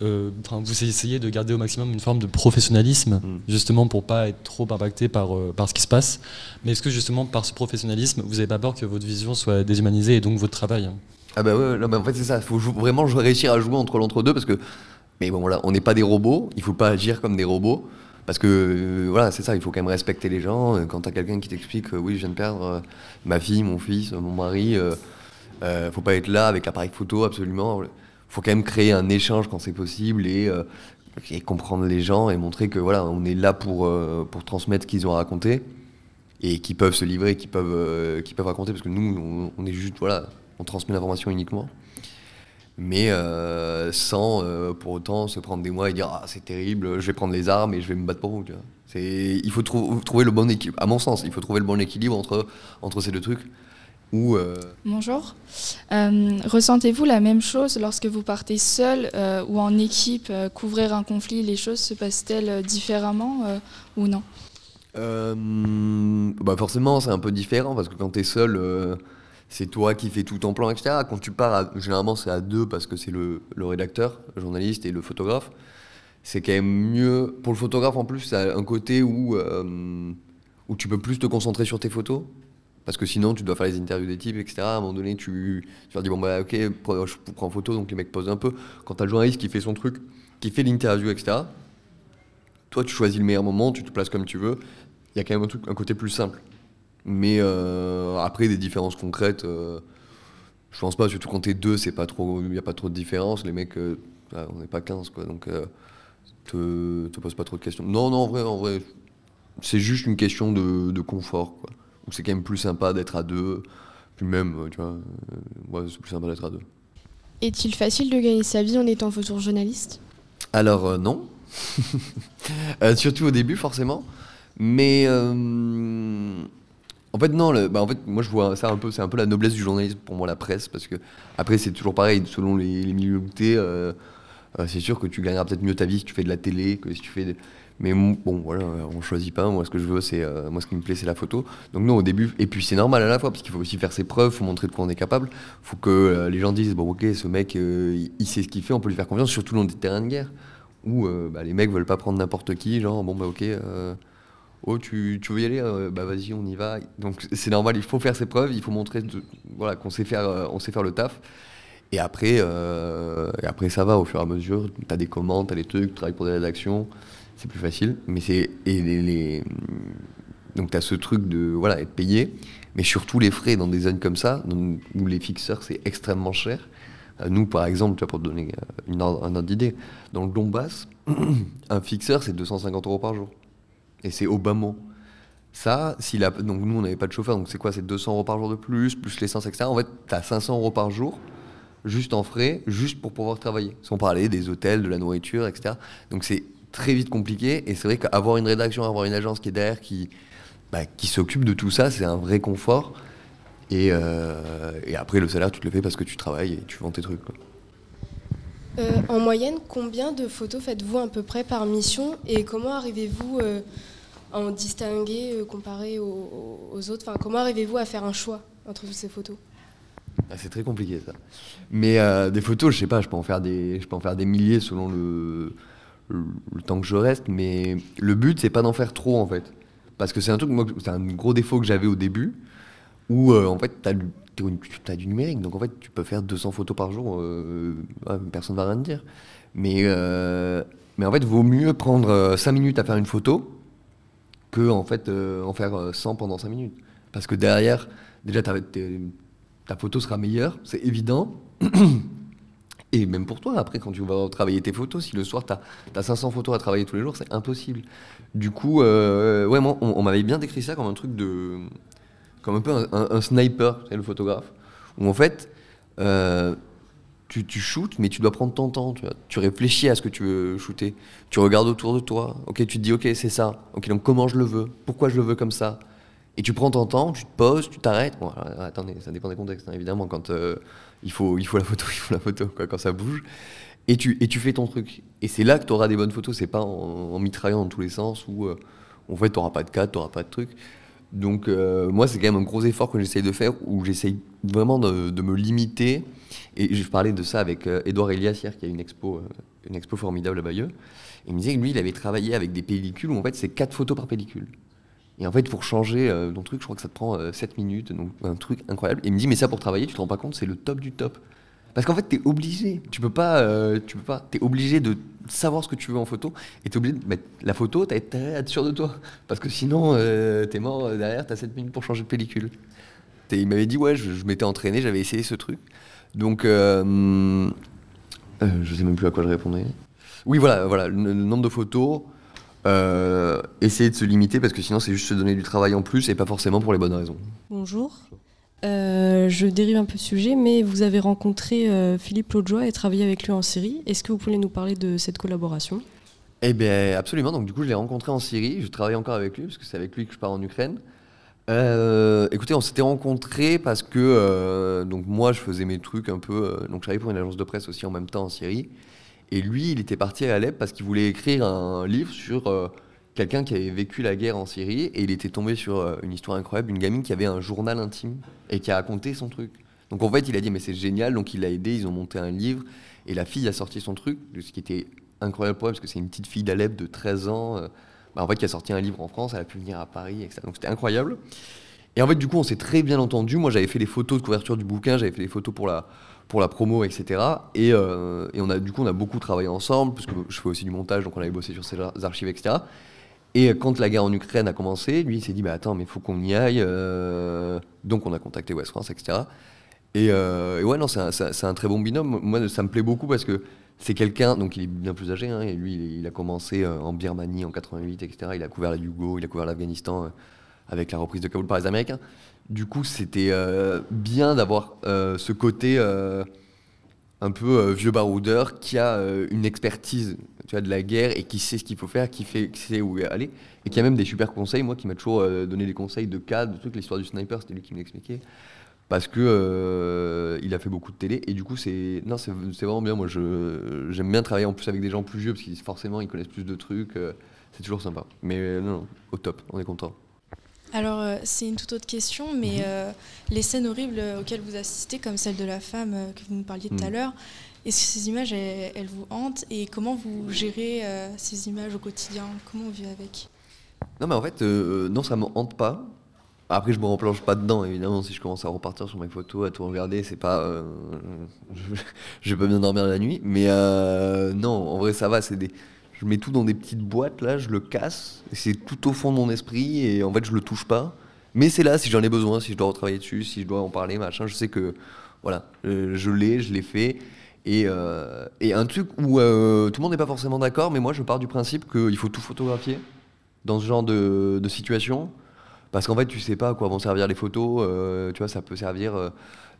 vous essayez de garder au maximum une forme de professionnalisme, justement pour pas être trop impacté par, par ce qui se passe. Mais est-ce que justement par ce professionnalisme, vous n'avez pas peur que votre vision soit déshumanisée et donc votre travail Ah bah ouais, non, mais en fait c'est ça, il faut vraiment réussir à jouer entre l'entre-deux parce que, mais bon voilà, on n'est pas des robots, il faut pas agir comme des robots. Parce que euh, voilà, c'est ça, il faut quand même respecter les gens. Euh, Quand t'as quelqu'un qui t'explique que oui, je viens de perdre euh, ma fille, mon fils, mon mari, euh, euh, faut pas être là avec l'appareil photo absolument. Faut quand même créer un échange quand c'est possible et, euh, comprendre les gens et montrer que voilà, on est là pour, euh, pour transmettre ce qu'ils ont à raconter et qui peuvent se livrer, qui peuvent, euh, peuvent raconter, parce que nous, on est juste, voilà, on transmet l'information uniquement, mais euh, sans euh, pour autant se prendre des mois et dire ah c'est terrible, je vais prendre les armes et je vais me battre pour vous. Tu vois. Il faut trou- trouver le bon équilibre, à mon sens, il faut trouver le bon équilibre entre, entre ces deux trucs. Où, euh, Bonjour. Ressentez-vous la même chose lorsque vous partez seul ou en équipe couvrir un conflit Les choses se passent-elles différemment ou non? Bah forcément, c'est un peu différent parce que quand tu es seul, c'est toi qui fais tout ton plan, etc. Quand tu pars, généralement, c'est à deux parce que c'est le, le rédacteur, le journaliste et le photographe. C'est quand même mieux. Pour le photographe, en plus, a un côté où, euh, où tu peux plus te concentrer sur tes photos. Parce que sinon, tu dois faire les interviews des types, etc. À un moment donné, tu, tu leur dis, bon, bah, ok, je prends en photo, donc les mecs posent un peu. Quand tu as le journaliste qui fait son truc, qui fait l'interview, etc., toi, tu choisis le meilleur moment, tu te places comme tu veux. Il y a quand même un, truc, un côté plus simple. Mais euh, après, des différences concrètes, euh, je pense pas, surtout quand t'es deux, c'est pas trop, il n'y a pas trop de différence. Les mecs, euh, ah, on n'est pas 15, quoi. Donc, euh, te, te pose pas trop de questions. Non, non, en vrai, en vrai c'est juste une question de, de confort, quoi. C'est quand même plus sympa d'être à deux. Puis même, tu vois, ouais, c'est plus sympa d'être à deux. Est-il facile de gagner sa vie en étant photojournaliste Alors non. Surtout au début forcément. Mais en fait non, bah, en fait moi je vois ça un peu, c'est un peu la noblesse du journalisme pour moi la presse parce que après c'est toujours pareil selon les, milieux où euh, euh, c'est sûr que tu gagneras peut-être mieux ta vie si tu fais de la télé que si tu fais de- mais bon voilà on choisit pas moi ce que je veux c'est euh, moi ce qui me plaît c'est la photo. Donc non au début et puis c'est normal à la fois parce qu'il faut aussi faire ses preuves faut montrer de quoi on est capable. Faut que euh, les gens disent bon ok ce mec euh, il- il sait ce qu'il fait on peut lui faire confiance surtout dans des terrains de guerre où euh, bah, les mecs veulent pas prendre n'importe qui, genre bon bah ok, euh, oh tu, veux y aller, Euh, bah vas-y on y va. Donc c'est normal, il faut faire ses preuves, il faut montrer voilà, qu'on sait faire, euh, on sait faire le taf. Et après, euh, après ça va au fur et à mesure, tu as des commandes, tu as des trucs, tu travailles pour des rédactions, c'est plus facile. Mais c'est et les, donc tu as ce truc de voilà être payé, mais surtout les frais dans des zones comme ça, où les fixeurs c'est extrêmement cher. Nous, par exemple, tu vois, pour te donner une un ordre d'idée, dans le Donbass, un fixeur, c'est 250 euros par jour. Et c'est mot. Ça, s'il a, donc nous, on n'avait pas de chauffeur, donc c'est quoi C'est 200 euros par jour de plus, plus l'essence, etc. En fait, tu as 500 euros par jour, juste en frais, juste pour pouvoir travailler. Sans parler des hôtels, de la nourriture, etc. Donc c'est très vite compliqué. Et c'est vrai qu'avoir une rédaction, avoir une agence qui est derrière, qui, bah, qui s'occupe de tout ça, c'est un vrai confort. Et, euh, et après, le salaire, tu te le fais parce que tu travailles et tu vends tes trucs. Euh, En moyenne, combien de photos faites-vous à peu près par mission et comment arrivez-vous euh, à en distinguer euh, comparé aux, autres? Enfin, Comment arrivez-vous à faire un choix entre toutes ces photos? Ah, c'est très compliqué ça. Mais euh, des photos, je sais pas, je peux en faire des, je peux en faire des milliers selon le, temps que je reste. Mais le but, c'est pas d'en faire trop en fait. Parce que c'est un c'est un gros défaut que j'avais au début, où euh, en fait, tu as, du numérique. Donc en fait, tu peux faire 200 photos par jour, euh, personne va rien te dire. Mais, euh, mais en fait, vaut mieux prendre 5 minutes à faire une photo que en fait, en faire 100 pendant 5 minutes. Parce que derrière, déjà, ta, photo sera meilleure, c'est évident. Et même pour toi, après, quand tu vas travailler tes photos, si le soir tu as, 500 photos à travailler tous les jours, c'est impossible. Du coup, ouais, moi, on, m'avait bien décrit ça comme un truc de. Comme un peu un, sniper, c'est le photographe. Où en fait, euh, tu, tu shootes, mais tu dois prendre ton temps. Tu, réfléchis à ce que tu veux shooter. Tu regardes autour de toi. Ok, tu te dis, ok, c'est ça. Ok, donc comment je le veux? Pourquoi je le veux comme ça? Et tu prends ton temps, tu te poses, tu t'arrêtes. Bon, attendez, ça dépend des contextes, hein, évidemment. Quand euh, il, faut, il faut la photo, il faut la photo, quoi, quand ça bouge. Et tu, et tu fais ton truc. Et c'est là que tu auras des bonnes photos. C'est pas en, mitraillant dans tous les sens où, euh, en fait, tu n'auras pas de cadre, tu n'auras pas de truc. Donc, euh, moi, c'est quand même un gros effort que j'essaye de faire où j'essaye vraiment de, me limiter. Et je parlais de ça avec Edouard Elias hier, qui a une expo, une expo formidable à Bayeux. Il me disait que lui, il avait travaillé avec des pellicules où en fait, c'est 4 photos par pellicule. Et en fait, pour changer euh, ton truc, je crois que ça te prend 7 euh, minutes, donc un truc incroyable. Et il me dit, mais ça pour travailler, tu te rends pas compte, c'est le top du top. Parce qu'en fait, tu es obligé. Tu peux pas. Euh, tu peux pas. Tu es obligé de savoir ce que tu veux en photo. Et tu es obligé de mettre la photo, tu as intérêt à être sûr de toi. Parce que sinon, tu es mort derrière, tu as 7 minutes pour changer de pellicule. il m'avait dit, ouais, je, je m'étais entraîné, j'avais essayé ce truc. Donc, je sais même plus à quoi je répondais. Oui, voilà, voilà le nombre de photos. Euh, essayer de se limiter parce que sinon c'est juste se donner du travail en plus et pas forcément pour les bonnes raisons. Bonjour. Euh, je dérive un peu de sujet, mais vous avez rencontré euh, Philippe Lodjoie et travaillé avec lui en Syrie. Est-ce que vous pouvez nous parler de cette collaboration? Eh bien, absolument. Donc, du coup, je l'ai rencontré en Syrie. Je travaille encore avec lui parce que c'est avec lui que je pars en Ukraine. écoutez, on s'était rencontrés parce que donc moi, je faisais mes trucs un peu. donc, je travaillais pour une agence de presse aussi en même temps en Syrie. Et lui, il était parti à Alep parce qu'il voulait écrire un livre sur euh, quelqu'un qui avait vécu la guerre en Syrie. Et il était tombé sur euh, une histoire incroyable, une gamine qui avait un journal intime et qui a raconté son truc. Donc en fait, il a dit, mais c'est génial. Donc il l'a aidé, ils ont monté un livre. Et la fille a sorti son truc, ce qui était incroyable pour elle, parce que c'est une petite fille d'Alep de 13 ans. Euh, bah, en fait, qui a sorti un livre en France, elle a pu venir à Paris, etc. Donc c'était incroyable. Et en fait, du coup, on s'est très bien entendu. Moi, j'avais fait les photos de couverture du bouquin, j'avais fait les photos pour la, pour la promo, etc. Et, euh, et, on a, du coup, on a beaucoup travaillé ensemble, parce que je fais aussi du montage, donc on avait bossé sur ces archives, etc. Et quand la guerre en Ukraine a commencé, lui, il s'est dit, bah attends, mais il faut qu'on y aille. Euh, donc on a contacté West France, etc. Euh, et, ouais, non, c'est un, très bon binôme. Moi, ça me plaît beaucoup parce que c'est quelqu'un, donc il est bien plus âgé, hein, et lui, il, a commencé en Birmanie en 88, etc. Il a couvert la Yugo, il a couvert l'Afghanistan avec la reprise de Kaboul par les Américains. Du coup, c'était euh, bien d'avoir euh, ce côté euh, un peu vieux baroudeur qui a une expertise tu de la guerre et qui sait ce qu'il faut faire, qui, fait, qui sait où aller, et qui a même des super conseils. Moi, qui m'a toujours donné des conseils de cas, de trucs. L'histoire du sniper, c'était lui qui me l'expliquait. Parce que il a fait beaucoup de télé et du coup c'est vraiment bien moi j'aime bien travailler en plus avec des gens plus vieux parce qu'ils forcément ils connaissent plus de trucs c'est toujours sympa mais non, non au top on est content alors, euh, c'est une toute autre question, mais mhm. euh, les scènes horribles auxquelles vous assistez, comme celle de la femme euh, que vous nous parliez tout à mhm. l'heure, est-ce que ces images, elles, vous hantent Et comment vous gérez ces images au quotidien? Comment on vit avec? Non, mais en fait, non, ça ne me hante pas. Après, je me replonge pas dedans, évidemment. Si je commence à repartir sur mes photos, à tout regarder, c'est pas. je, je vais pas bien dormir la nuit. Mais non, en vrai, ça va. C'est des je mets tout dans des petites boîtes, là, je le casse, c'est tout au fond de mon esprit, et en fait, je le touche pas. Mais c'est là si j'en ai besoin, si je dois retravailler dessus, si je dois en parler, machin. Je sais que, voilà, euh, je l'ai, je l'ai fait. Et, euh, et, un truc où euh, tout le monde n'est pas forcément d'accord, mais moi, je pars du principe qu'il faut tout photographier dans ce genre de, de situation. Parce qu'en fait, tu sais pas à quoi vont servir les photos. tu vois, ça peut servir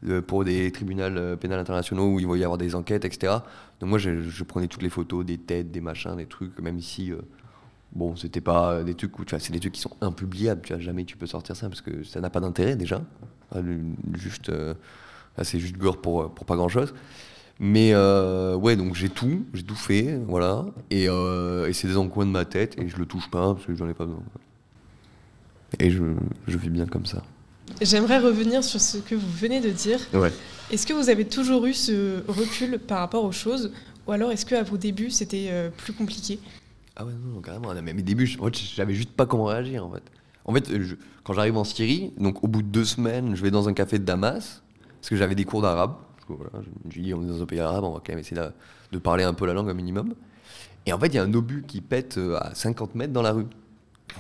euh, pour des tribunaux euh, pénals internationaux où il va y avoir des enquêtes, etc. Donc moi, je, prenais toutes les photos, des têtes, des machins, des trucs, même. Euh, bon, c'était pas des trucs où, tu vois, c'est des trucs qui sont impubliables, tu vois, jamais tu peux sortir ça parce que ça n'a pas d'intérêt déjà. Ah, juste, c'est juste gore pour, pour pas grand chose. Mais ouais, donc j'ai tout, j'ai tout fait, voilà. Et, et c'est dans le coin de ma tête et je le touche pas parce que j'en ai pas besoin. Et je, je vis bien comme ça. J'aimerais revenir sur ce que vous venez de dire. Ouais. Est-ce que vous avez toujours eu ce recul par rapport aux choses ou alors est-ce qu'à vos débuts c'était euh, plus compliqué? Ah ouais, non, carrément. Mais mes débuts, je- j'avais juste pas comment réagir en fait. En fait, je- quand j'arrive en Syrie, donc au bout de deux semaines, je vais dans un café de Damas, parce que j'avais des cours d'arabe. Voilà, je me dit, on est dans un pays arabe, on va quand même essayer de, de parler un peu la langue un minimum. Et en fait, il y a un obus qui pète euh, à 50 mètres dans la rue.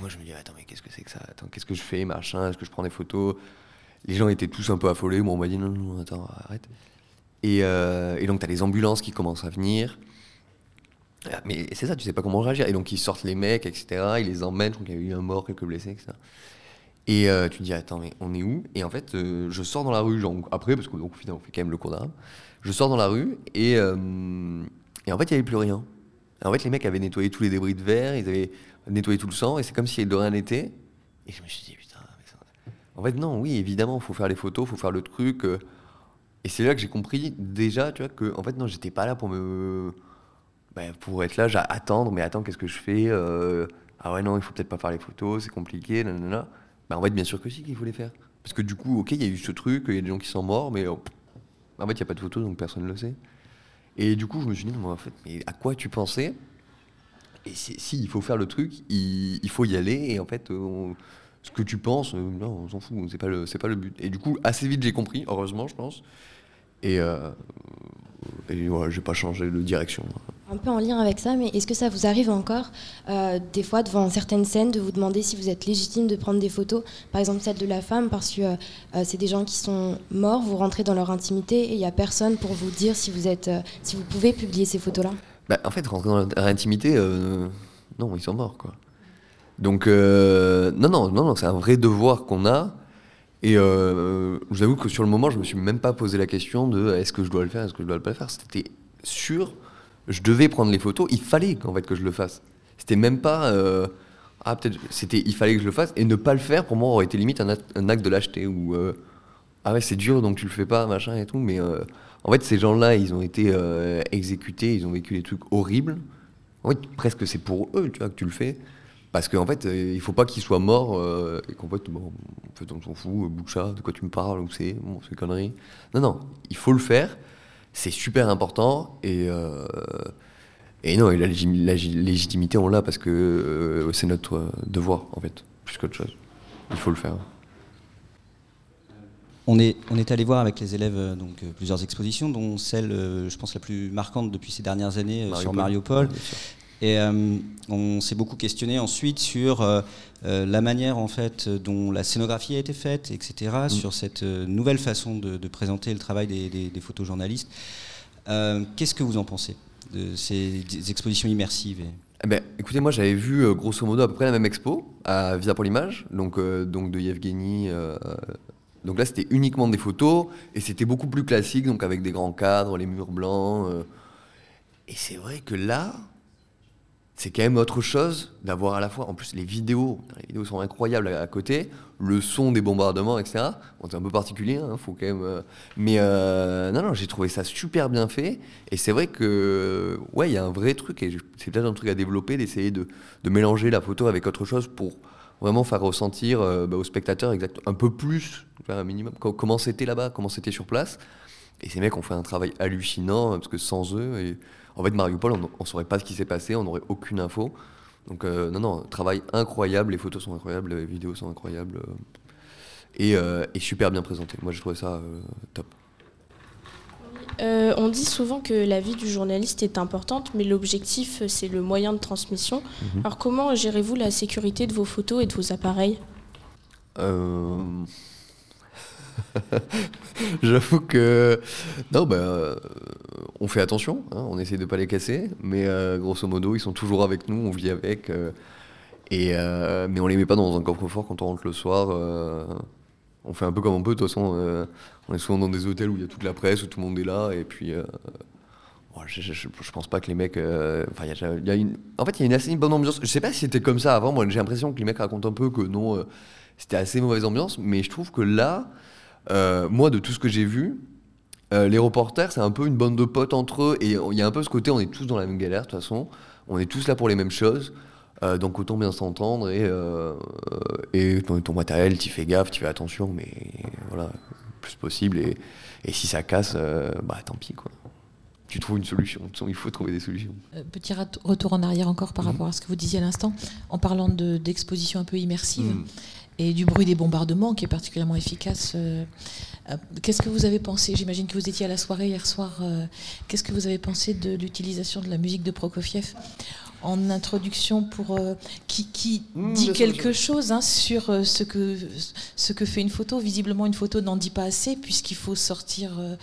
Moi, je me dis, attends, mais qu'est-ce que c'est que ça? Attends, qu'est-ce que je fais, machin? Est-ce que je prends des photos? Les gens étaient tous un peu affolés. Bon, on m'a dit, non, non, attends, arrête. Et, euh, et donc, tu as les ambulances qui commencent à venir. Ah, Mais c'est ça, tu sais pas comment réagir. Et donc, ils sortent les mecs, etc. Ils les emmènent. Je crois qu'il y a eu un mort, quelques blessés, etc. Et euh, tu te dis, attends, mais on est où? Et en fait, euh, je sors dans la rue, genre, après, parce que donc, au final, on fait quand même le cours d'arabe. Je sors dans la rue et, et en fait, il n'y avait plus rien. En fait, les mecs avaient nettoyé tous les débris de verre, ils avaient nettoyé tout le sang, et c'est comme si de rien n'était. Et je me suis dit, putain, mais ça... En fait, non, oui, évidemment, faut faire les photos, faut faire le truc. euh, et c'est là que j'ai compris déjà, tu vois, que en fait, non, j'étais pas là pour me. bah, pour être là, à attendre, mais attends, qu'est-ce que je fais euh, Ah ouais, non, il faut peut-être pas faire les photos, c'est compliqué, nanana. Bah, en fait, bien sûr que si, qu'il faut les faire. Parce que du coup, ok, il y a eu ce truc, il y a des gens qui sont morts, mais euh, en fait, il n'y a pas de photos, donc personne ne le sait. Et du coup, je me suis dit, non, mais en fait, mais à quoi tu pensais Et si, il faut faire le truc, il, faut y aller, et en fait, ce que tu penses, euh, non, on s'en fout, c'est pas, le- pas le but. Et du coup, assez vite, j'ai compris, heureusement, je pense. Et, euh, et ouais, j'ai pas changé de direction. Un peu en lien avec ça, mais est-ce que ça vous arrive encore, euh, des fois, devant certaines scènes, de vous demander si vous êtes légitime de prendre des photos Par exemple, celle de la femme, parce que euh, c'est des gens qui sont morts, vous rentrez dans leur intimité et il n'y a personne pour vous dire si vous, êtes, si vous pouvez publier ces photos-là? Bah, en fait, rentrer dans l'intimité, euh, non, ils sont morts, quoi. Donc, euh, non, non, non, non, c'est un vrai devoir qu'on a. Et euh, je vous avoue que sur le moment, je me suis même pas posé la question de est-ce que je dois le faire, est-ce que je dois pas le faire? C'était sûr, je devais prendre les photos, il fallait qu'en fait que je le fasse. C'était même pas ah peut-être, c'était il fallait que je le fasse et ne pas le faire pour moi aurait été limite un acte, de lâcheté ou ah ouais c'est dur donc tu le fais pas machin et tout. Mais en fait ces gens-là ils ont été euh, exécutés, ils ont vécu des trucs horribles. En fait presque c'est pour eux tu vois que tu le fais. Parce qu'en fait, euh, il faut pas qu'ils soient morts euh, et qu'en fait, bon, en fait, on s'en fout, bout de quoi tu me parles, où c'est, bon, c'est connerie. Non, non, il faut le faire, c'est super important et, et non, la, la gi- légitimité, on l'a parce que c'est notre devoir, en fait, plus qu'autre chose. Il faut le faire. On est, on est allé voir avec les élèves euh, donc, euh, plusieurs expositions, dont celle, euh, je pense, la plus marquante depuis ces dernières années euh, sur Mariupol. Et euh, on s'est beaucoup questionné ensuite sur euh, la manière en fait dont la scénographie a été faite, etc., Mm. sur cette nouvelle façon de, de présenter le travail des, des- des photojournalistes. Euh, Qu'est-ce que vous en pensez de ces expositions immersives et- Eh ben, écoutez, moi j'avais vu grosso modo à peu près la même expo à Visa pour l'image, donc, donc de Yevgeny. Donc là c'était uniquement des photos et c'était beaucoup plus classique, donc avec des grands cadres, les murs blancs. euh. et c'est vrai que là, c'est quand même autre chose d'avoir à la fois, en plus les vidéos, les vidéos sont incroyables à, côté, le son des bombardements, etc. C'est un peu particulier, hein, faut quand même. euh, mais euh, non, non, j'ai trouvé ça super bien fait. Et c'est vrai que, ouais, il y a un vrai truc, et c'est peut-être un truc à développer, d'essayer de, de mélanger la photo avec autre chose pour vraiment faire ressentir euh, bah, aux spectateurs exact, un peu plus, un minimum, co- comment c'était là-bas, comment c'était sur place. Et ces mecs ont fait un travail hallucinant, parce que sans eux, en fait, Mariupol, on ne saurait pas ce qui s'est passé, on n'aurait aucune info. Donc, euh, non, non, travail incroyable, les photos sont incroyables, les vidéos sont incroyables, euh, et, euh, et super bien présenté. Moi, j'ai trouvé ça euh, top. Euh, on dit souvent que la vie du journaliste est importante, mais l'objectif, c'est le moyen de transmission. Mhm. Alors comment gérez-vous la sécurité de vos photos et de vos appareils? Euh, J'avoue que non, euh, on fait attention, hein, on essaie de pas les casser, mais euh, grosso modo, ils sont toujours avec nous, on vit avec, euh, et mais on les met pas dans un coffre-fort quand on rentre le soir. on fait un peu comme on peut, de toute façon, on est souvent dans des hôtels où il y a toute la presse, où tout le monde est là, et puis. euh, je, pense pas que les mecs. euh, y a-. En fait, il y a une assez bonne ambiance. Je sais pas si c'était comme ça avant. Moi, j'ai l'impression que les mecs racontent un peu que non, euh, c'était assez mauvaise ambiance. Mais je trouve que là, moi, de tout ce que j'ai vu, les reporters, c'est un peu une bande de potes entre eux. Et il y a un peu ce côté, on est tous dans la même galère, de toute façon. On est tous là pour les mêmes choses. Donc autant bien s'entendre et, et ton, ton matériel, tu fais gaffe, tu fais attention, mais voilà, plus possible. Et, et si ça casse, euh, bah tant pis quoi. Tu trouves une solution. De toute façon, il faut trouver des solutions. Euh, petit retour en arrière encore par Mhm. rapport à ce que vous disiez à l'instant, en parlant de- d'exposition un peu immersive Mhm. et du bruit des bombardements qui est particulièrement efficace. euh, euh, Qu'est-ce que vous avez pensé? J'imagine que vous étiez à la soirée hier soir. euh, Qu'est-ce que vous avez pensé de l'utilisation de la musique de Prokofiev? En introduction pour euh, qui, qui Mmh, dit quelque chose hein, sur euh, ce que ce que fait une photo. Visiblement, une photo n'en dit pas assez puisqu'il faut sortir euh,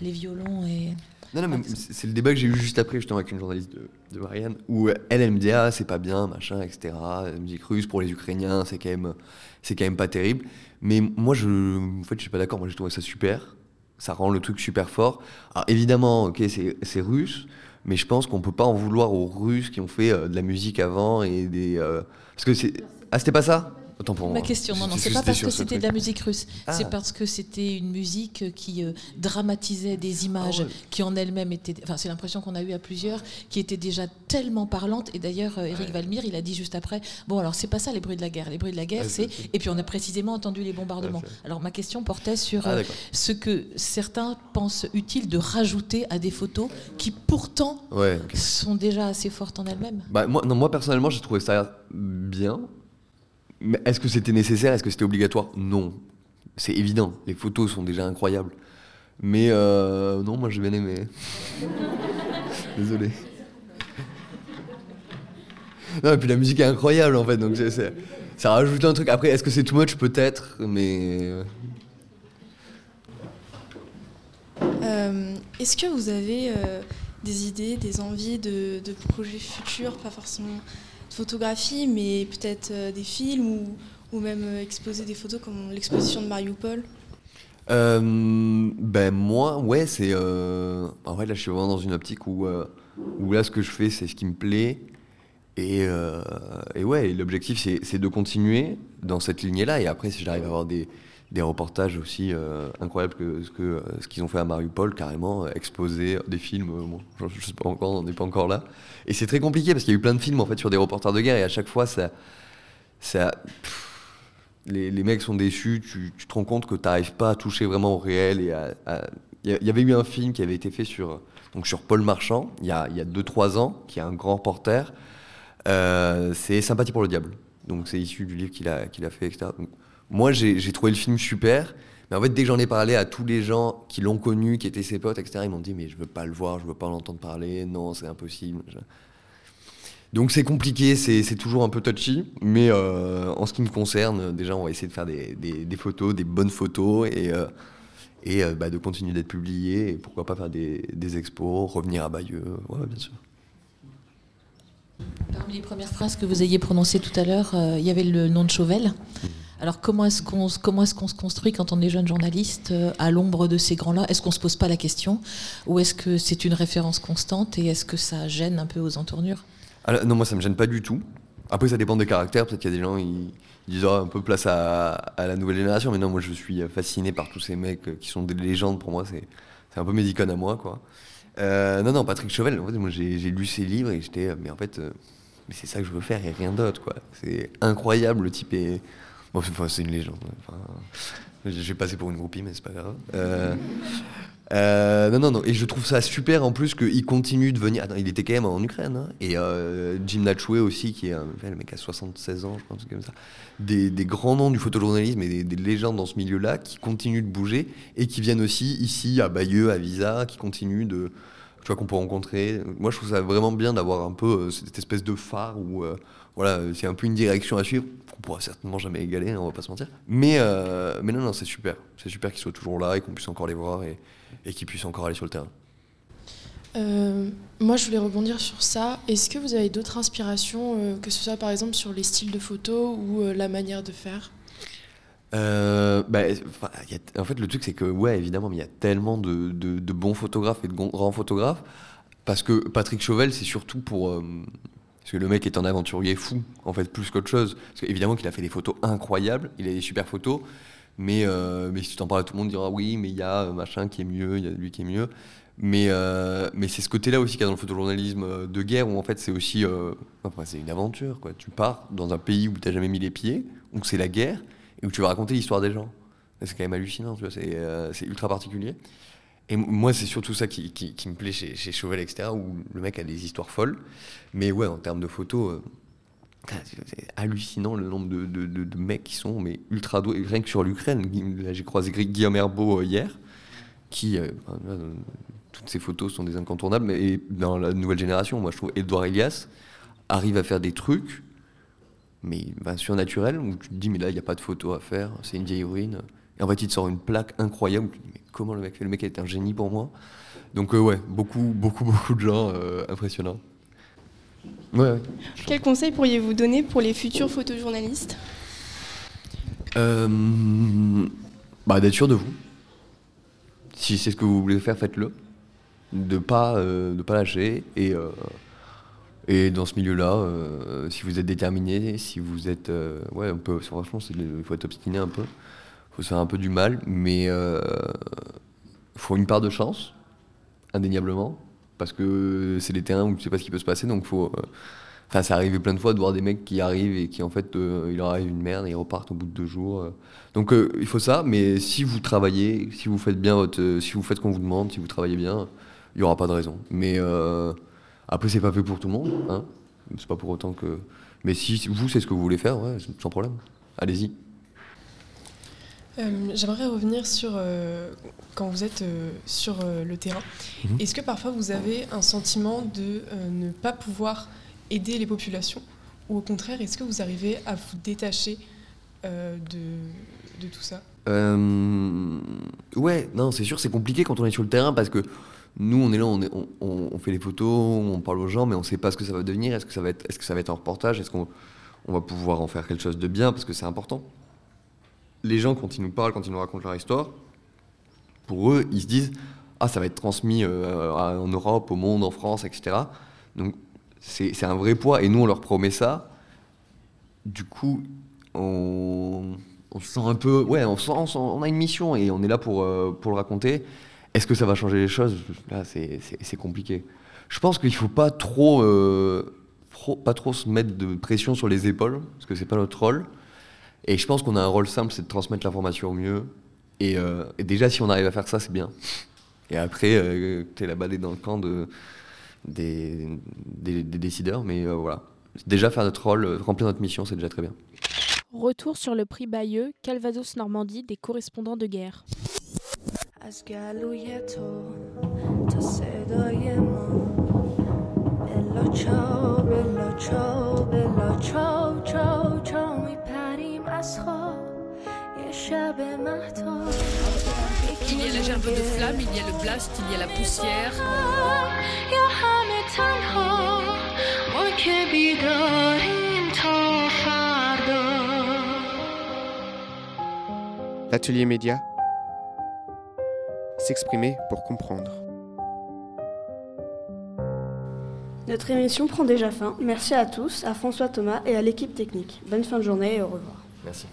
les violons et Non, non, mais c'est le débat que j'ai eu juste après, justement, avec une journaliste de, de Marianne, où elle, elle me dit, ah, c'est pas bien, machin, etc. La musique russe pour les Ukrainiens, c'est quand même, c'est quand même pas terrible. Mais moi, je, en fait, je suis pas d'accord. Moi, j'ai trouvé ça super. Ça rend le truc super fort. Alors, évidemment, ok, c'est c'est russe, mais je pense qu'on peut pas en vouloir aux Russes qui ont fait euh, de la musique avant et des. euh, parce que c'est. Ah, c'était pas ça? Autant pour Ma moi. question, non, non, c'est pas parce que ce c'était de la musique russe, Ah. c'est parce que c'était une musique qui euh, dramatisait des images Ah ouais. qui en elles-mêmes étaient, enfin c'est l'impression qu'on a eu à plusieurs, qui étaient déjà tellement parlantes. Et d'ailleurs, euh, Eric Valmir, il a dit juste après, bon alors c'est pas ça les bruits de la guerre, les bruits de la guerre, Ah, c'est, et puis on a précisément entendu les bombardements. Ah, Alors ma question portait sur Ah, euh, ce que certains pensent utile de rajouter à des photos qui pourtant Ouais, sont déjà assez fortes en elles-mêmes. Bah, moi, non, moi, personnellement, j'ai trouvé ça bien. Mais est-ce que c'était nécessaire? Est-ce que c'était obligatoire? Non. C'est évident. Les photos sont déjà incroyables. Mais euh, non, moi, j'ai bien aimé. Désolé. Non, et puis la musique est incroyable, en fait. Donc, ça rajoute un truc. Après, est-ce que c'est too much? Peut-être. Mais. euh, Euh, Est-ce que vous avez des idées, des envies de, de projets futurs, pas forcément photographie, mais peut-être euh, des films ou, ou même euh, exposer des photos comme l'exposition de Mariupol Euh, ben moi, ouais, c'est. Euh... En vrai, là, je suis vraiment dans une optique où, où là, ce que je fais, c'est ce qui me plaît. Et, et ouais, l'objectif, c'est de continuer dans cette lignée-là. Et après, si j'arrive à avoir des, des reportages aussi euh, incroyables que euh, ce qu'ils ont fait à Mariupol, carrément, euh, exposer des films, bon, je, je sais pas encore, on n'est pas encore là. Et c'est très compliqué parce qu'il y a eu plein de films en fait sur des reporters de guerre et à chaque fois, les, mecs sont déçus, tu, te rends compte que tu n'arrives pas à toucher vraiment au réel. et Il y, a- il y avait eu un film qui avait été fait sur, donc sur Paul Marchand, il y a 2-3 ans, qui est un grand reporter. C'est Sympathie pour le diable. Donc c'est issu du livre qu'il a, a fait, etc. moi, j'ai trouvé le film super. Mais en fait, dès que j'en ai parlé à tous les gens qui l'ont connu, qui étaient ses potes, etc., ils m'ont dit Mais je veux pas le voir, je veux pas l'entendre parler, non, c'est impossible. Donc c'est compliqué, c'est toujours un peu touchy, mais euh, en ce qui me concerne, déjà on va essayer de faire des, des- des photos, des bonnes photos, et, euh, et euh, bah, de continuer d'être publié, et pourquoi pas faire des, des expos, revenir à Bayeux, ouais, bien sûr. Parmi les premières phrases que vous ayez prononcées tout à l'heure, il y avait le nom de Chauvel. Alors comment est-ce qu'on comment est-ce qu'on se construit quand on est jeune journaliste euh, à l'ombre de ces grands-là? Est-ce qu'on se pose pas la question? Ou est-ce que c'est une référence constante et est-ce que ça gêne un peu aux entournures? Non, moi ça me gêne pas du tout. Après, ça dépend des caractères. Peut-être qu'il y a des gens ils, ils disent Ah, un peu place à, la nouvelle génération, mais non, moi je suis fasciné par tous ces mecs euh, qui sont des légendes. Pour moi, c'est un peu mes icônes à moi, quoi. Euh, non, non, Patrick Chauvel. En fait, moi j'ai lu ses livres et j'étais, euh, mais en fait, euh, mais c'est ça que je veux faire et rien d'autre, quoi. C'est incroyable. Le type est, enfin, c'est une légende. Enfin, j'ai passé pour une groupie, mais c'est pas grave. Euh, euh, non, non, non. Et je trouve ça super en plus qu'il continue de venir. Attends, il était quand même en Ukraine. hein. Et euh, Jim Natchoué aussi, qui est un le mec à 76 ans, je pense, comme ça. Des, des grands noms du photojournalisme et des légendes dans ce milieu-là qui continuent de bouger et qui viennent aussi ici à Bayeux, à Visa, qui continuent de. Tu qu'on peut rencontrer. Moi, je trouve ça vraiment bien d'avoir un peu euh, cette espèce de phare où. euh, voilà, c'est un peu une direction à suivre qu'on pourra certainement jamais égaler, hein, on va pas se mentir. Mais, euh, mais non, non, c'est super. C'est super qu'ils soient toujours là et qu'on puisse encore les voir et, et qu'ils puissent encore aller sur le terrain. Moi, je voulais rebondir sur ça. Est-ce que vous avez d'autres inspirations, que ce soit par exemple sur les styles de photos ou la manière de faire? Euh, bah, en fait, le truc, c'est que, ouais, évidemment, mais il y a tellement de, bons photographes et de grands photographes. Parce que Patrick Chauvel, c'est surtout pour. euh, parce que le mec est un aventurier fou, en fait, plus qu'autre chose. Parce qu'évidemment qu'il a fait des photos incroyables, il a des super photos. Mais, euh, mais si tu t'en parles à tout le monde, dira oui, mais il y a machin qui est mieux, il y a lui qui est mieux. Mais, mais c'est ce côté-là aussi qu'il y a dans le photojournalisme de guerre, où en fait c'est aussi enfin, c'est une aventure. Quoi. Tu pars dans un pays où tu n'as jamais mis les pieds, où c'est la guerre, où tu vas raconter l'histoire des gens. C'est quand même hallucinant, tu vois, c'est, c'est ultra particulier. Et moi, c'est surtout ça qui, me plaît chez, chez, Chauvel, etc., où le mec a des histoires folles. Mais ouais, en termes de photos, c'est hallucinant le nombre de, mecs qui sont mais ultra doués. Rien que sur l'Ukraine, j'ai croisé Guillaume Herbeau hier, qui, euh, toutes ces photos sont des incontournables, mais dans la nouvelle génération, moi je trouve Edouard Elias arrive à faire des trucs, mais ben, surnaturels, où tu te dis, mais là il n'y a pas de photo à faire, c'est une vieille ruine. Et en fait, il te sort une plaque incroyable, tu te dis, mais comment le mec fait? Le mec est un génie pour moi. Donc, euh, ouais, beaucoup, beaucoup, beaucoup de gens euh, impressionnants. Ouais, ouais. Quel conseil pourriez-vous donner pour les futurs photojournalistes? Euh, bah, D'être sûr de vous. Si c'est ce que vous voulez faire, faites-le. De ne pas, euh, de pas lâcher. Et, et dans ce milieu-là, euh, si vous êtes déterminé, si vous êtes. euh, ouais, un peu, franchement, il faut être obstiné un peu. Il faut se faire un peu du mal. Mais il faut une part de chance, indéniablement. Parce que c'est des terrains où tu sais pas ce qui peut se passer. Donc faut. euh, Enfin, ça arrivé plein de fois de voir des mecs qui arrivent et qui en fait, euh, il leur arrive une merde et ils repartent au bout de deux jours. euh. Donc euh, il faut ça, mais si vous travaillez, si vous faites bien votre, euh, si vous faites ce qu'on vous demande, si vous travaillez bien, il y aura pas de raison. Mais euh, après, c'est pas fait pour tout le monde, hein. C'est pas pour autant que. Mais si vous, c'est ce que vous voulez faire, ouais, sans problème. Allez-y. Euh, J'aimerais revenir sur euh, quand vous êtes euh, sur le terrain. Mhm. Est-ce que parfois vous avez un sentiment de ne pas pouvoir aider les populations? Ou au contraire, est-ce que vous arrivez à vous détacher de, de tout ça? Ouais, non, c'est sûr, c'est compliqué quand on est sur le terrain parce que nous, on est là, on, fait les photos, on parle aux gens, mais on sait pas ce que ça va devenir. Est-ce que ça va être, est-ce que ça va être un reportage? Est-ce qu'on on va pouvoir en faire quelque chose de bien? Parce que c'est important Les gens, quand ils nous parlent, quand ils nous racontent leur histoire, pour eux, ils se disent Ah, ça va être transmis euh, en Europe, au monde, en France, etc. Donc, c'est un vrai poids et nous, on leur promet ça. Du coup, on, on se sent un peu. Ouais, on a une mission et on est là pour, euh, pour le raconter. Est-ce que ça va changer les choses? Là, c'est- compliqué. Je pense qu'il faut pas trop, euh, trop- pas trop se mettre de pression sur les épaules, parce que c'est pas notre rôle. Et je pense qu'on a un rôle simple, c'est de transmettre l'information au mieux. Et, euh, déjà, si on arrive à faire ça, c'est bien. Et après, euh, t'es la balle est dans le camp de, des, des, des décideurs. Mais euh, voilà. Déjà, faire notre rôle, remplir notre mission, c'est déjà très bien. Retour sur le prix Bayeux, Calvados Normandie des correspondants de guerre. از گلوی تو تا صدای ما بلا چاو بلا چاو بلا چاو چاو چاو میپریم از خواب یه شب مهتاب Il y a la gerbe de flamme, il y a le blast, il y a la poussière. یا همه تنها ما که بیداریم تا فردا L'atelier média. S'exprimer pour comprendre. Notre émission prend déjà fin. Merci à tous, à François Thomas et à l'équipe technique. Bonne fin de journée et au revoir. Merci.